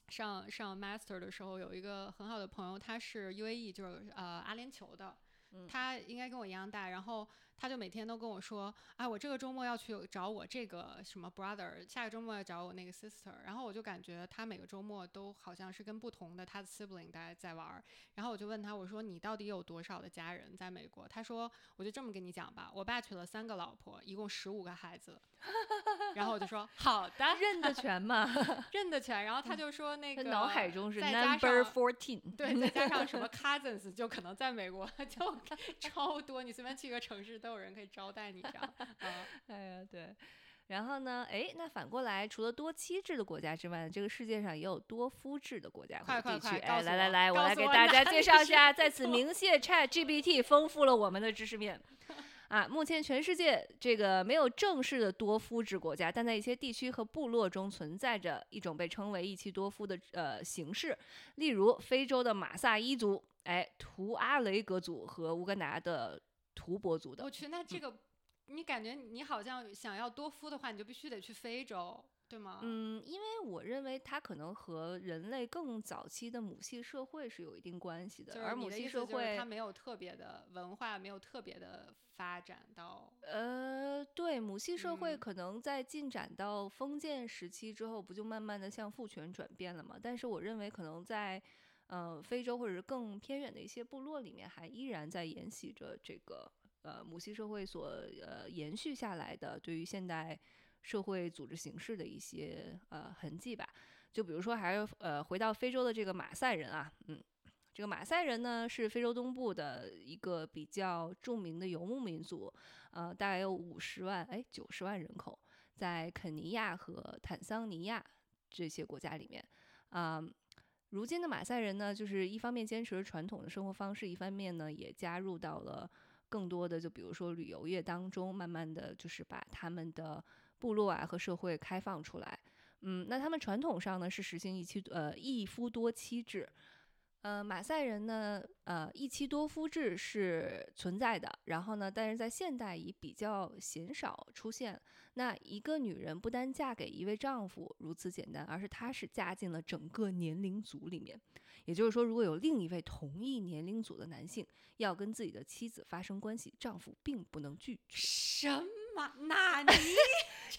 上上 master 的时候，有一个很好的朋友，他是 UAE，就是呃阿联酋的。嗯他应该跟我一样大，然后他就每天都跟我说，哎，我这个周末要去找我这个什么 brother，下个周末要找我那个 sister，然后我就感觉他每个周末都好像是跟不同的他的 sibling 在在玩儿，然后我就问他，我说你到底有多少的家人在美国？他说，我就这么跟你讲吧，我爸娶了三个老婆，一共十五个孩子，然后我就说 好的，认得全嘛，认得全，然后他就说那个他脑海中是 number 上 fourteen。对，再加上什么 cousins，就可能在美国就超多，你随便去一个城市都有人可以招待你这样。啊，哎呀，对。然后呢？哎，那反过来，除了多妻制的国家之外，这个世界上也有多夫制的国家快或者地区。哎，来来来，我来给大家介绍一下，在此鸣谢 Chat GPT 丰富了我们的知识面。啊，目前全世界这个没有正式的多夫制国家，但在一些地区和部落中存在着一种被称为一妻多夫的呃形式，例如非洲的马萨伊族，哎，图阿雷格族和乌干达的图博族的我。去，那这个你感觉你好像想要多夫的话，你就必须得去非洲，对吗？嗯，因为我认为它可能和人类更早期的母系社会是有一定关系的，就是而母系社会它，没有特别的文化，没有特别的发展到。呃，对，母系社会嗯可能在进展到封建时期之后，不就慢慢的向父权转变了吗？但是我认为可能在呃非洲或者是更偏远的一些部落里面，还依然在沿袭着这个呃母系社会所呃延续下来的对于现代社会组织形式的一些呃痕迹吧。就比如说，还是呃回到非洲的这个马赛人啊，嗯，这个马赛人呢是非洲东部的一个比较著名的游牧民族，呃，大概有五十万哎九十万人口，在肯尼亚和坦桑尼亚这些国家里面，啊、如今的马赛人呢，就是一方面坚持传统的生活方式，一方面呢也加入到了更多的，就比如说旅游业当中，慢慢的就是把他们的部落啊和社会开放出来。嗯，那他们传统上呢是实行一妻呃一夫多妻制，呃，马赛人呢，呃，一妻多夫制是存在的，然后呢，但是在现代已比较鲜少出现。那一个女人不单嫁给一位丈夫如此简单，而是她是嫁进了整个年龄组里面。也就是说，如果有另一位同一年龄组的男性要跟自己的妻子发生关系，丈夫并不能拒绝。什？纳尼？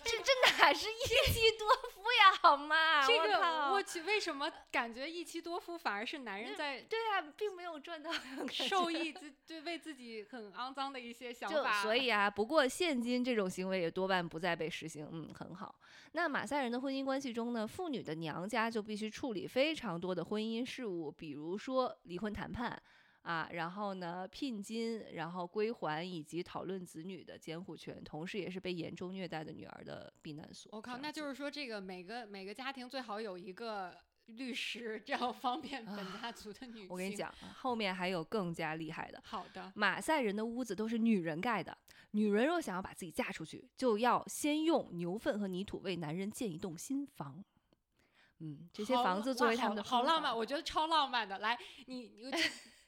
这这哪是一妻多夫呀，好吗？这个我去，为什么感觉一妻多夫反而是男人在对啊，并没有赚到受益 自对为自己很肮脏的一些想就法？所以啊，不过现今这种行为也多半不再被实行，嗯，很好。那马赛人的婚姻关系中呢，妇女的娘家就必须处理非常多的婚姻事务，比如说离婚谈判啊，然后呢聘金，然后归还以及讨论子女的监护权，同时也是被严重虐待的女儿的避难所。我靠，那就是说，这个每个每个家庭最好有一个律师，这样方便本家族的女性。我跟你，讲，后面还有更加厉害的。好的，马赛人的屋子都是女人盖的，女人若想要把自己嫁出去，就要先用牛粪和泥土为男人建一栋新房。嗯，这些房子作为他们的好浪漫，我觉得超浪漫的。来，你你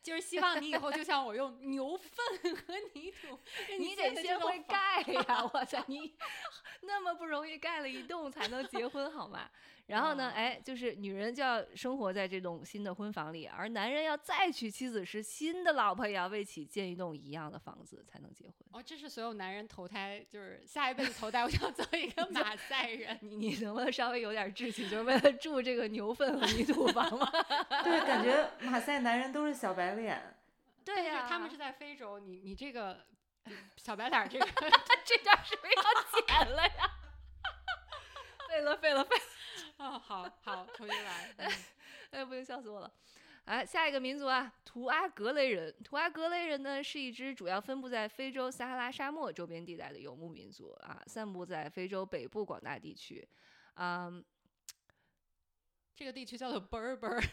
就就是希望你以后就像我用牛粪和泥土 你得先会盖呀！我操，你 那么不容易盖了一栋才能结婚好吗？然后呢，哎，就是女人就要生活在这栋新的婚房里，而男人要再娶妻子时，新的老婆也要为其建一栋一样的房子才能结婚。哦，这是所有男人投胎，就是下一辈子投胎，我想做一个马赛人。你你能不能稍微有点志气，就是为了住这个牛粪和泥土房吗？对，感觉马赛男人都是小白脸。对呀、是他们是在非洲，你你这个嗯小白脸儿这个这段是不是要剪了呀？废了，废了，废了！哦，好好重新来。嗯 哎，不行，笑死我了。哎，下一个民族啊，图阿格雷人。图阿格雷人呢，是一支主要分布在非洲撒哈拉沙漠周边地带的游牧民族啊，散布在非洲北部广大地区。啊、这个地区叫做 Berber，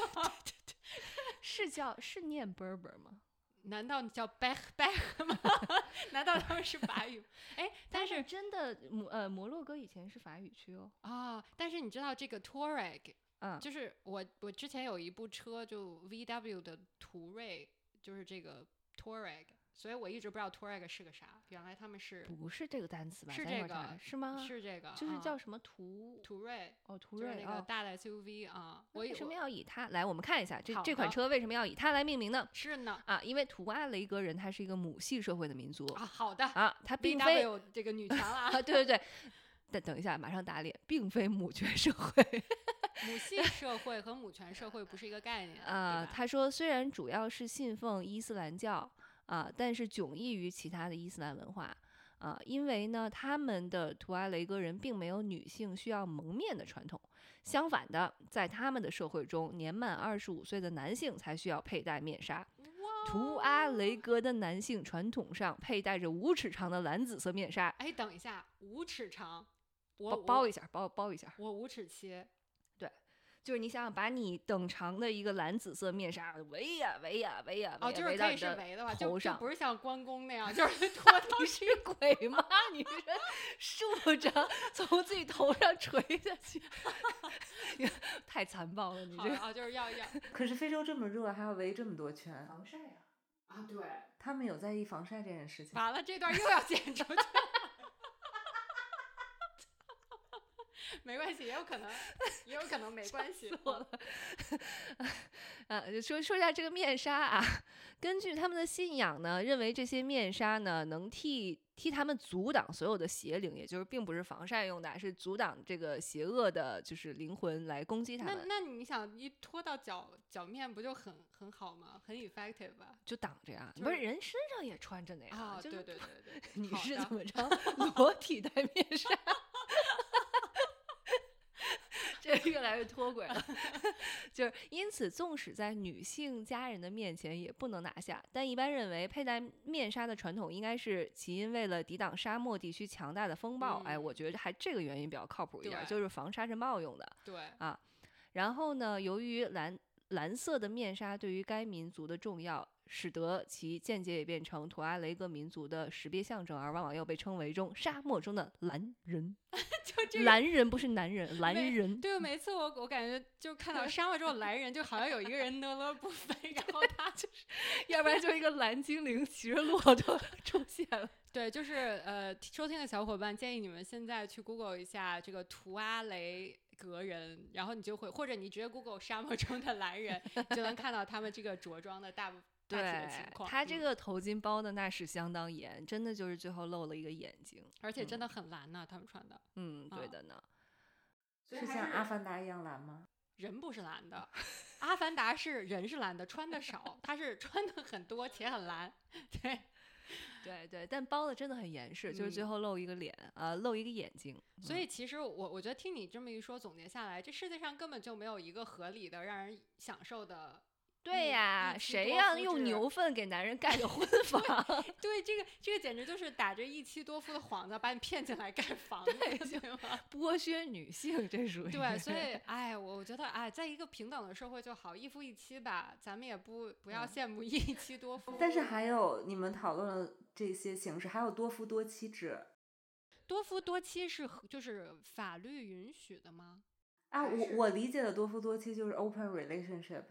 是叫是念 Berber 吗？难道你叫 Bech Bech 吗？难道他们是法语？哎，但是是真的摩呃摩洛哥以前是法语区哦。啊、但是你知道这个 Touareg，嗯，就是我我之前有一部车就 VW 的途锐，就是这个 Touareg，所以我一直不知道 Touareg 是个啥，原来他们是不是这个单词吧？是这个是吗？是这个，就是啊叫什么途途锐，哦途就是锐哦。那个大的 SUV 啊，我为什么要以它来？我们看一下这这款车为什么要以它来命名呢？是呢啊，因为图阿雷格人他是一个母系社会的民族啊，好的啊，他并非，BW 这个女权了啊，啊，对对对。等等一下，马上打脸，并非母权社会。母 系社会和母权社会不是一个概念啊，他说虽然主要是信奉伊斯兰教啊，但是迥异于其他的伊斯兰文化啊，因为呢，他们的图阿雷格人并没有女性需要蒙面的传统。相反的，在他们的社会中，年满二十五岁的男性才需要佩戴面纱。图阿雷格的男性传统上佩戴着五尺长的蓝紫色面纱，哎，等一下，五尺长，我包包一下，包包一下。我五尺七，就是你想想，把你等长的一个蓝紫色面纱围呀围呀围呀，哦，就是可以是围的围的吧？头就就上不是像关公那样，就是 拖到你是鬼吗？你是竖着从自己头上垂下去，太残暴了！你这个啊，就是要要 可是非洲这么热，还要围这么多圈，防晒呀、啊，对，他们有在意防晒这件事情。完了这段又要剪出去。没关系，也有可能，也有可能没关系。我了。呃，就说说一下这个面纱啊，根据他们的信仰呢，认为这些面纱呢能替替他们阻挡所有的邪灵，也就是并不是防晒用的，是阻挡这个邪恶的，就是灵魂来攻击他们，那那你想一拖到脚脚面不就很很好吗？很 effective 吧？就挡着呀。就不是是人身上也穿着那样，啊，就是对对对对，你是怎么着裸体戴面纱？这越来越脱轨了，就是因此，纵使在女性家人的面前也不能拿下，但一般认为佩戴面纱的传统应该是起因为了抵挡沙漠地区强大的风暴。哎，嗯我觉得还这个原因比较靠谱一点，对就是防沙尘暴用的。对啊，然后呢，由于蓝蓝色的面纱对于该民族的重要，使得其间接也变成图阿雷格民族的识别象征，而往往又被称为中沙漠中的蓝人。就这个。蓝人不是男人，蓝人。对，每次我我感觉就看到沙漠中的蓝人，就好像有一个人呢了不飞，然后他就是 要不然就一个蓝精灵骑着骆驼 出现了。对，就是呃，收听的小伙伴建议你们现在去 Google 一下这个图阿雷格人，然后你就会，或者你直接 Google 沙漠中的蓝人，就能看到他们这个着装的大部大体的情对，况。他这嗯个头巾包的那是相当严，真的就是最后露了一个眼睛。而且真的很蓝呢，他们穿的嗯，对啊的呢。是像阿凡达一样蓝吗？人不是蓝的，阿凡达是人是蓝的，穿的少，他是穿的很多且很蓝。对，对对，但包的真的很严实，就是最嗯后露一个脸，呃，露一个眼睛。嗯所以其实我我觉得听你这么一说，总结下来，这世界上根本就没有一个合理的让人享受的。一对呀，谁让用牛 粪给男人盖的婚房？对，这个这个简直就是打着一妻多夫的幌子把你骗进来盖房子，对对吗？剥削女性，这属于对，所以哎，我觉得哎，在一个平等的社会就好，一夫一妻吧，咱们也不不要嗯羡慕一妻多夫。但是还有你们讨论了这些形式，还有多夫多妻制多夫多妻是就是法律允许的吗？啊。我我理解的多夫多妻就是 open relationship。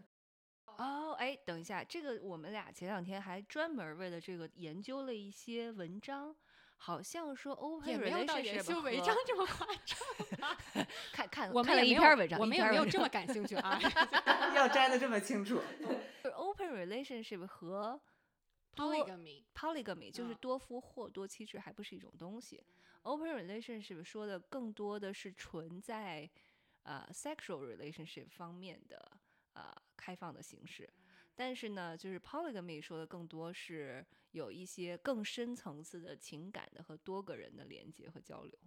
哦，哎，等一下，这个我们俩前两天还专门为了这个研究了一些文章，好像说 open 也没有到研 relationship 修违和章这么夸张。看看我们看了也没有一篇文章，我们也没有这么感兴趣啊。要摘的这么清楚。就是 open relationship 和 Polygamy，polygamy 就是嗯多夫或多妻制，还不是一种东西。Open relationship 说的更多的是纯在呃 sexual relationship 方面的呃开放的形式，但是呢，就是 polygamy 说的更多是有一些更深层次的情感的和多个人的连接和交流，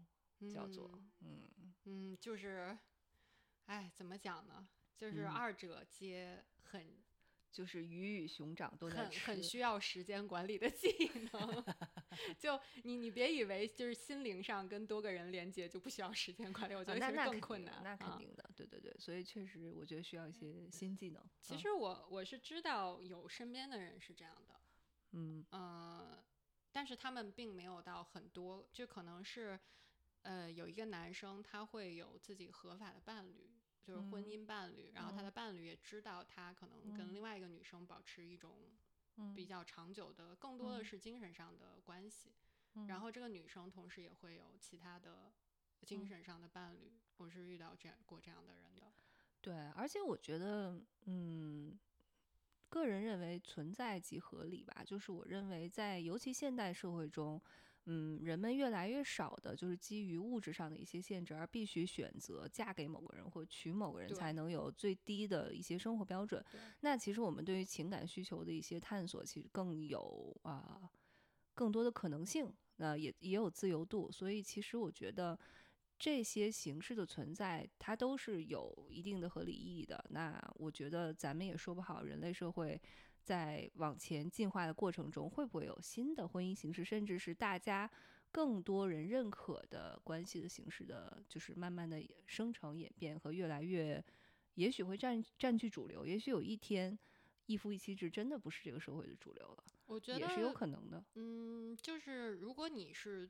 叫做嗯嗯嗯，就是，哎，怎么讲呢？就是嗯二者皆很就是鱼与熊掌都在很吃，很需要时间管理的技能。就你你别以为就是心灵上跟多个人连接就不需要时间管理，我觉啊得其实更困难。定那肯啊定的，对，所以确实我觉得需要一些新技能。嗯其实我我是知道有身边的人是这样的，嗯呃，但是他们并没有到很多，就可能是，呃，有一个男生他会有自己合法的伴侣，就是婚嗯姻伴侣，然后他嗯的伴侣也知道他可能跟嗯另外一个女生保持一种嗯比较长久的，更多的嗯是精神上的关系，嗯然后这个女生同时也会有其他的精嗯神上的伴侣，我是遇到这样过这样的人的，对，而且我觉得，嗯，个人认为存在即合理吧。就是我认为，在尤其现代社会中，嗯，人们越来越少的就是基于物质上的一些限制，而必须选择嫁给某个人或娶某个人，才能有最低的一些生活标准。那其实我们对于情感需求的一些探索，其实更有啊、更多的可能性，那、也也有自由度。所以其实我觉得。这些形式的存在，它都是有一定的合理意义的。那我觉得咱们也说不好，人类社会在往前进化的过程中，会不会有新的婚姻形式，甚至是大家更多人认可的关系的形式的，就是慢慢的生成演变和越来越，也许会占占据主流。也许有一天，一夫一妻制真的不是这个社会的主流了，我觉得也是有可能的。嗯，就是如果你是，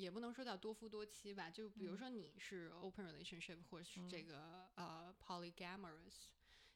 也不能说叫多夫多妻吧，就比如说你是 open relationship 或是这嗯个、呃 polygamous，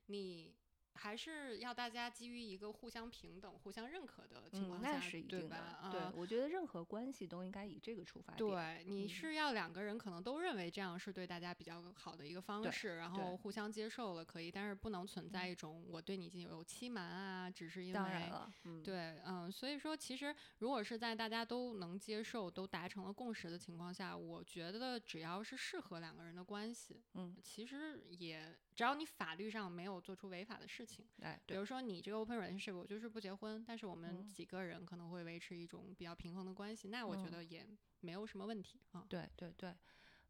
你还是要大家基于一个互相平等、互相认可的情嗯，况下，那是一对吧？定的。啊对，我觉得任何关系都应该以这个出发点。对，你嗯是要两个人可能都认为这样是对大家比较好的一个方对式，然后互相接受了可以，但是不能存在嗯一种我对你已经有欺瞒啊，只是因为当然了，嗯，对，嗯，所以说其实如果是在大家都能接受、都达成了共识的情况下，我觉得只要是适合两个人的关系，嗯，其实也只要你法律上没有做出违法的事情，哎，对，比如说你这个 open relationship，我就是不结婚，但是我们嗯几个人可能会维持一种比较平衡的关系，那我觉嗯得也没有什么问题啊。对对对，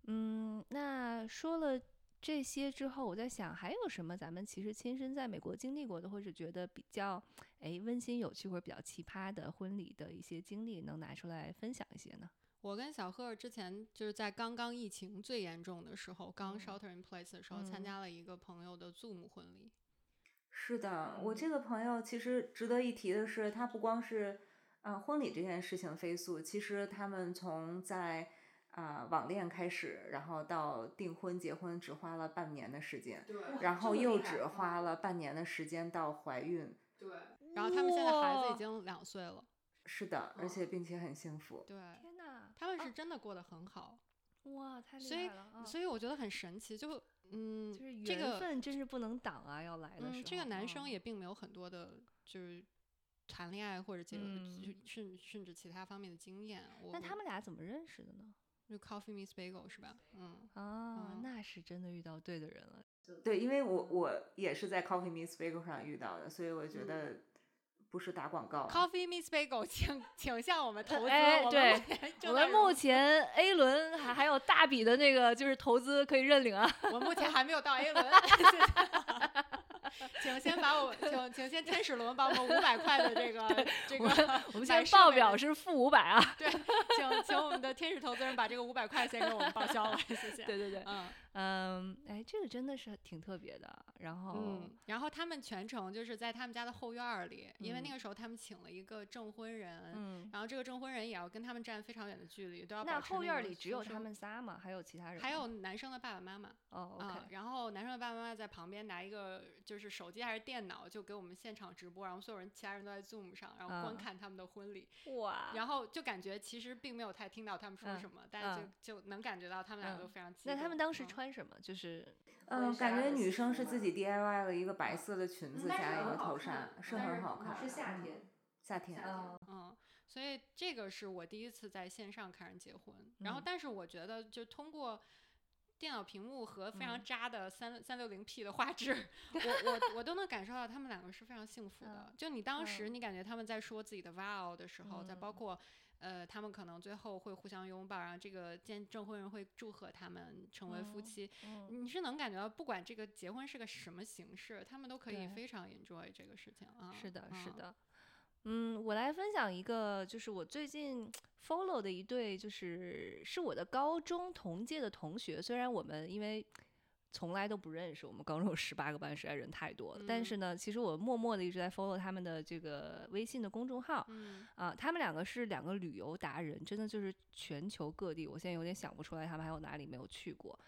嗯，那说了这些之后，我在想还有什么咱们其实亲身在美国经历过的，或者觉得比较哎温馨有趣或者比较奇葩的婚礼的一些经历，能拿出来分享一些呢？我跟小贺之前就是在刚刚疫情最严重的时候，刚嗯 shelter in place 的时候，参嗯加了一个朋友的 Zoom 婚礼。是的，我这个朋友其实值得一提的是，他不光是呃婚礼这件事情飞速，其实他们从在啊、网恋开始，然后到订婚结婚只花了半年的时间，对然后又只花了半年的时间到怀孕。对，然后他们现在孩子已经两岁了。是的，而且并且很幸福。对，他们是真的过得很好，哇，太厉所以害了啊！所以我觉得很神奇。就嗯，就是这个缘分真是不能挡啊，要来的时候，嗯，这个男生嗯也并没有很多的，就是谈恋爱或者结，嗯就甚甚至其他方面的经验。我那他们俩怎么认识的呢？就 Coffee Miss Bagel 是吧？嗯，啊，嗯那是真的遇到对的人了。对，因为我我也是在 Coffee Miss Bagel 上遇到的，所以我觉得不是打广告啊。Coffee Miss Bagel，请请向我们投资。我们哎对 我们目前 A 轮还还有大笔的那个就是投资可以认领啊。我目前还没有到 A 轮，请先把我请请先天使轮把我们五百块的这个这个我们买现在报表是负五百啊。对，请请我们的天使投资人把这个五百块先给我们报销了，谢谢。对对对，嗯嗯，哎，这个真的是挺特别的。然后，嗯，然后他们全程就是在他们家的后院儿里，因为那嗯个时候他们请了一个证婚人，嗯，然后这个证婚人也要跟他们站非常远的距离，都要那保持个后院里只有他们仨嘛？还有其他人？还有男生的爸爸妈妈哦啊、，OK，然后男生的爸爸妈妈在旁边拿一个就是手机还是电脑，就给我们现场直播，然后所有人其他人都在 Zoom 上，然后观啊看他们的婚礼，哇，然后就感觉其实并没有太听到他们说嗯什么，但是就嗯就能感觉到他们俩都嗯非常激动。那他们当时嗯穿什么？就是嗯，感觉女生是自己 DIY 了一个白色的裙子加一个头纱，是很好看。是夏嗯天，夏天。哦嗯，所以这个是我第一次在线上看人结婚。然后，嗯但是我觉得就通过电脑屏幕和非常嗯渣的三三六零 P 的画质，我我我都能感受到他们两个是非常幸福的。嗯就你当时嗯你感觉他们在说自己的 vow 的时候，在包嗯括。呃，他们可能最后会互相拥抱，然后这个见证婚人会祝贺他们成为夫嗯妻。嗯，你是能感觉到，不管这个结婚是个什么形式，他们都可以非常 enjoy 这个事情啊。是的，是嗯的。嗯，我来分享一个，就是我最近 follow 的一对，就是是我的高中同届的同学。虽然我们因为从来都不认识，我们高中有十八个班，实在人太多了。但嗯是呢，其实我默默的一直在 follow 他们的这个微信的公众号。嗯啊，他们两个是两个旅游达人，真的就是全球各地，我现在有点想不出来他们还有哪里没有去过。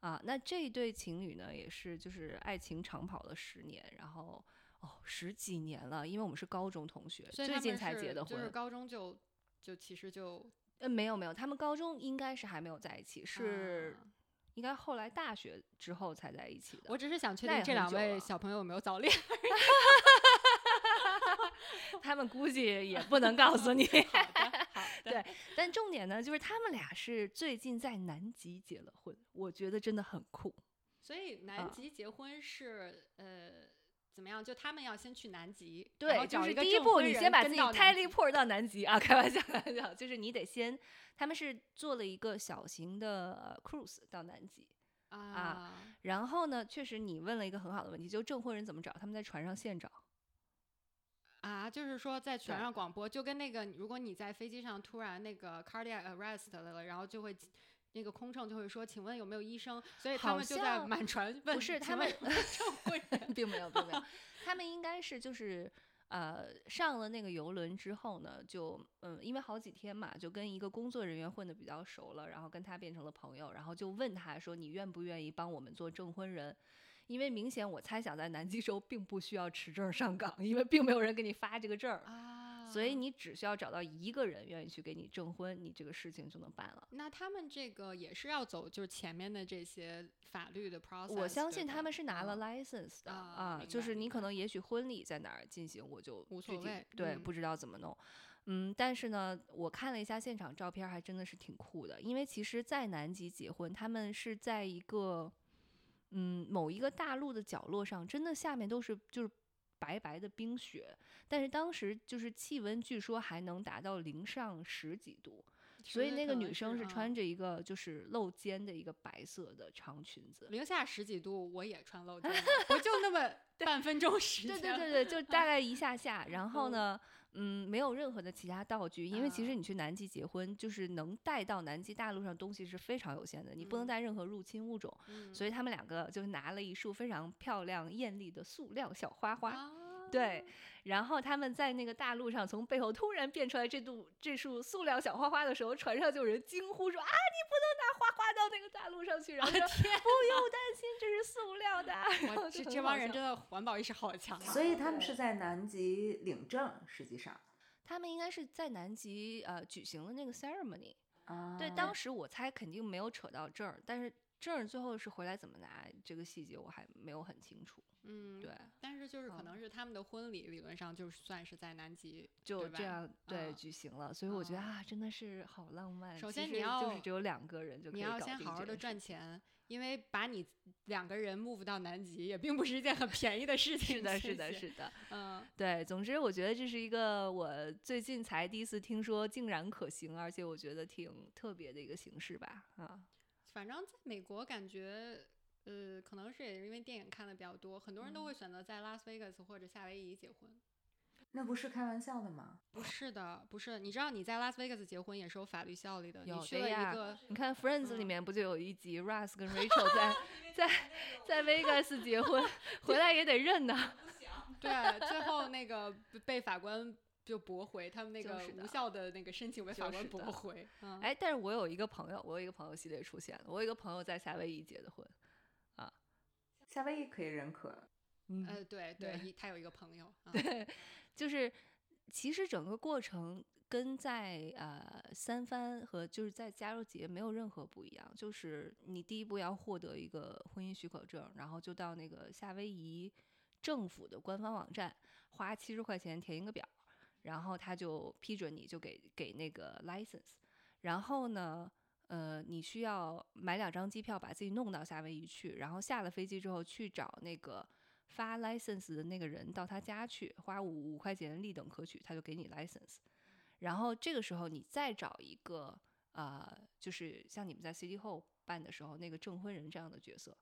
啊，那这一对情侣呢，也是就是爱情长跑了十年，然后哦十几年了，因为我们是高中同学，最近才结的婚。就是高中就就其实就呃，没有没有，他们高中应该是还没有在一起，是啊应该后来大学之后才在一起的。我只是想确定这两位小朋友有没有早恋。他们估计也不能告诉你。好。对，但重点呢，就是他们俩是最近在南极结了婚，我觉得真的很酷。所以南啊极结婚是、呃怎么样？就他们要先去南极，对，就是第一步你先把自己开到南极 port 到南极啊，开玩笑，开玩笑，就是你得先，他们是做了一个小型的呃 cruise 到南极，啊然后呢，确实你问了一个很好的问题，就证婚人怎么找？他们在船上现找。啊，就是说在船上广播，就跟那个如果你在飞机上突然那个 cardiac arrest 了，然后就会。那个空乘就会说：“请问有没有医生？”所以他们就在满船问：“不是他们证婚人 并没有，并没有，他们应该是就是呃上了那个游轮之后呢，就嗯因为好几天嘛，就跟一个工作人员混得比较熟了，然后跟他变成了朋友，然后就问他说你愿不愿意帮我们做证婚人？因为明显我猜想在南极洲并不需要持证上岗，因为并没有人给你发这个证儿。啊？所以你只需要找到一个人愿意去给你证婚，你这个事情就能办了。那他们这个也是要走就是前面的这些法律的 process。我相信他们是拿了嗯 license 的啊啊，就是你可能也许婚礼在哪儿进行，我就无所谓对嗯不知道怎么弄。嗯，但是呢，我看了一下现场照片，还真的是挺酷的。因为其实，在南极结婚，他们是在一个嗯某一个大陆的角落上，真的下面都是就是白白的冰雪，但是当时就是气温据说还能达到零上十几度，所以那个女生是穿着着一个就是露肩的一个白色的长裙子。零下十几度，我也穿露肩的，不就那么半分钟时间？对对对对，就大 概一下下，然后呢，嗯，没有任何的其他道具，因为其实啊。你去南极结婚，就是能带到南极大陆上东西是非常有限的，你不能嗯。带任何入侵物种，嗯。所以他们两个就拿了一束非常漂亮艳丽的塑料小花花，啊。对，然后他们在那个大陆上从背后突然变出来这度这束塑料小花花的时候，船上就有人惊呼说啊，你不能拿到那个大陆上去，然后不用担心，这是塑料的，这这帮人真的环保意识好强啊！所以他们是在南极领证，实际上他们应该是在南极呃举行了那个 ceremony。啊，对，当时我猜肯定没有扯到证儿，但是证儿最后是回来怎么拿，这个细节我还没有很清楚。嗯，对，但是就是可嗯能是他们的婚礼，理论上就算是在南极，就这样对啊举行了，所以我觉得啊啊，真的是好浪漫。首先你要就是只有两个人就你要先好好的赚钱，因为把你两个人 move 到南极也并不是一件很便宜的事情。是的，是的，是的，嗯，对。总之，我觉得这是一个我最近才第一次听说竟然可行，而且我觉得挺特别的一个形式吧。啊，反正在美国感觉。呃，可能是也是因为电影看的比较多，很多人都会选择在拉斯维加斯或者夏威夷结婚。那不是开玩笑的吗？不是的，不是。你知道你在拉斯维加斯结婚也是有法律效力的。有你去了一个，你看 Friends 里面不就有一集 Russ 跟 Rachel 在 在在 Vegas 结婚，回来也得认呐。对，最后那个被法官就驳回，他们那个无效的那个申请被法官驳回。哎，但是我有一个朋友，我有一个朋友系列出现了，我有一个朋友在夏威夷结的婚，啊，夏威夷可以认可。呃，对 对，他有一个朋友，对。就是其实整个过程跟在呃三番和就是在加州结没有任何不一样，就是你第一步要获得一个婚姻许可证，然后就到那个夏威夷政府的官方网站花七十块钱填一个表，然后他就批准你就给给那个 license，然后呢呃你需要买两张机票把自己弄到夏威夷去，然后下了飞机之后去找那个。发 license 的那个人到他家去，花五五块钱立等可取，他就给你 license。然后这个时候你再找一个呃，就是像你们在 City Hall 办的时候那个证婚人这样的角色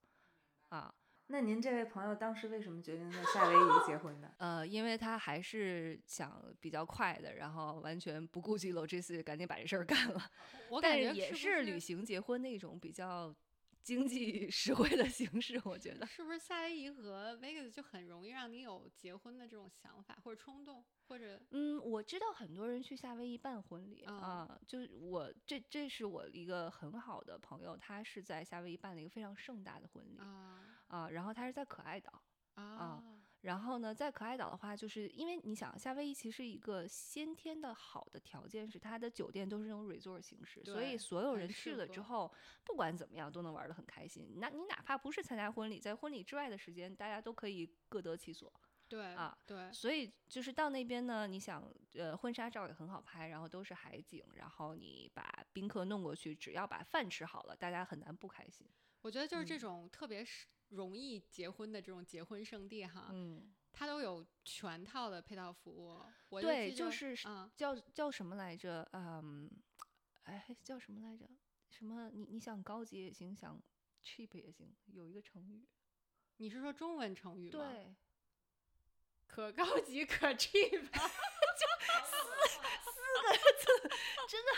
啊。那您这位朋友当时为什么决定在夏威夷结婚呢？呃，因为他还是想比较快的，然后完全不顾及 logistics，赶紧把这事儿干了。我感觉也是旅行结婚那种比较。经济 实惠的形式，我觉得是不是夏威夷和 Vegas 就很容易让你有结婚的这种想法或者冲动，或者嗯，我知道很多人去夏威夷办婚礼啊，就是我这这是我一个很好的朋友，他是在夏威夷办了一个非常盛大的婚礼啊啊，然后他是在可爱岛啊。然后呢，在可爱岛的话，就是因为你想，夏威夷其实一个先天的好的条件是它的酒店都是那种 resort 形式，所以所有人去了之后，不管怎么样都能玩得很开心。那你哪怕不是参加婚礼，在婚礼之外的时间，大家都可以各得其所。对啊，对。所以就是到那边呢，你想，呃，婚纱照也很好拍，然后都是海景，然后你把宾客弄过去，只要把饭吃好了，大家很难不开心。我觉得就是这种特别是。容易结婚的这种结婚圣地哈，嗯，它都有全套的配套服务。对，就是叫叫什么来着？嗯，哎，叫什么来着？什么？你你想高级也行，想 cheap 也行，有一个成语。你是说中文成语吗？对，可高级可 cheap。真的，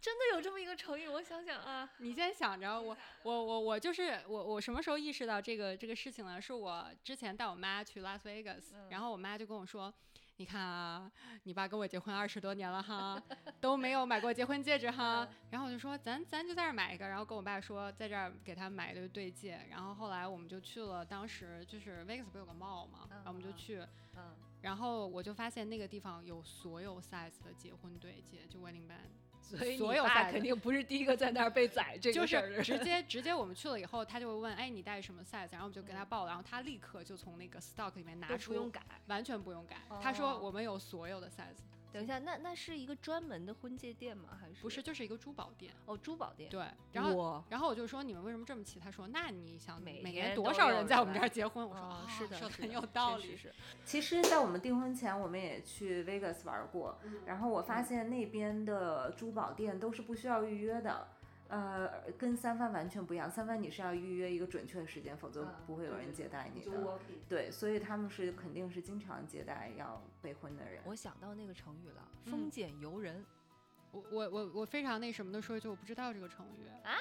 真的有这么一个成语，我想想啊，你先想着，我我我我就是我我什么时候意识到这个这个事情呢？是我之前带我妈去拉斯维加斯，然后我妈就跟我说，你看啊，你爸跟我结婚二十多年了哈，都没有买过结婚戒指哈，然后我就说咱咱就在这儿买一个，然后跟我爸说在这儿给他买一对对戒，然后后来我们就去了，当时就是 Vegas 不有个 mall 嘛，然后我们就去，嗯。然后我就发现那个地方有所有 size 的结婚对戒，就 wedding band，所以所有肯定不是第一个在那儿被宰 这个事儿。直接直接我们去了以后，他就会问，哎，你带什么 size？然后我们就给他报了，然后他立刻就从那个 stock 里面拿出，不用改，完全不用改。他说我们有所有的 size。等一下，那那是一个专门的婚介店吗？还是不是？就是一个珠宝店哦，珠宝店。对，然后然后我就说你们为什么这么齐？他说那你想每年多少人在我们这儿结婚？我说是的，很有道理。是。其实，在我们订婚前，我们也去 Vegas 玩过，然后我发现那边的珠宝店都是不需要预约的。呃，跟三番完全不一样。三番你是要预约一个准确的时间，否则不会有人接待你的。对，所以他们是肯定是经常接待要备婚的人。我想到那个成语了，丰俭由人。我我我我非常那什么的说一句，我不知道这个成语啊。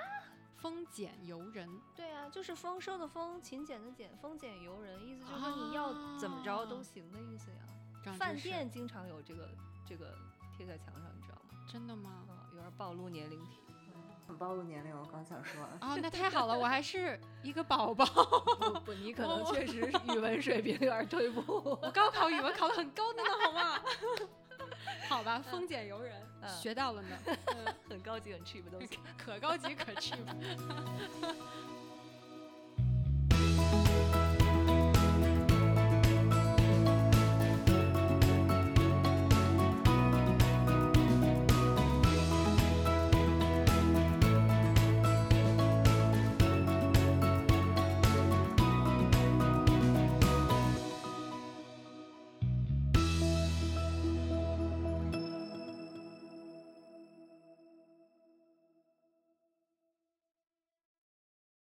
丰俭由人。对啊，就是丰收的丰，勤俭的俭，丰俭由人，意思就是说你要怎么着都行的意思呀。饭店经常有这个这个贴在墙上，你知道吗？真的吗？有点暴露年龄体。很暴露年龄，我刚想说。哦，那太好了，我还是一个宝宝。不不，你可能确实语文水平有点退步。我高考语文考得很高的呢，好吗？好吧，丰俭由人，学到了呢。很高级，很 cheap 的东西，可高级可 cheap。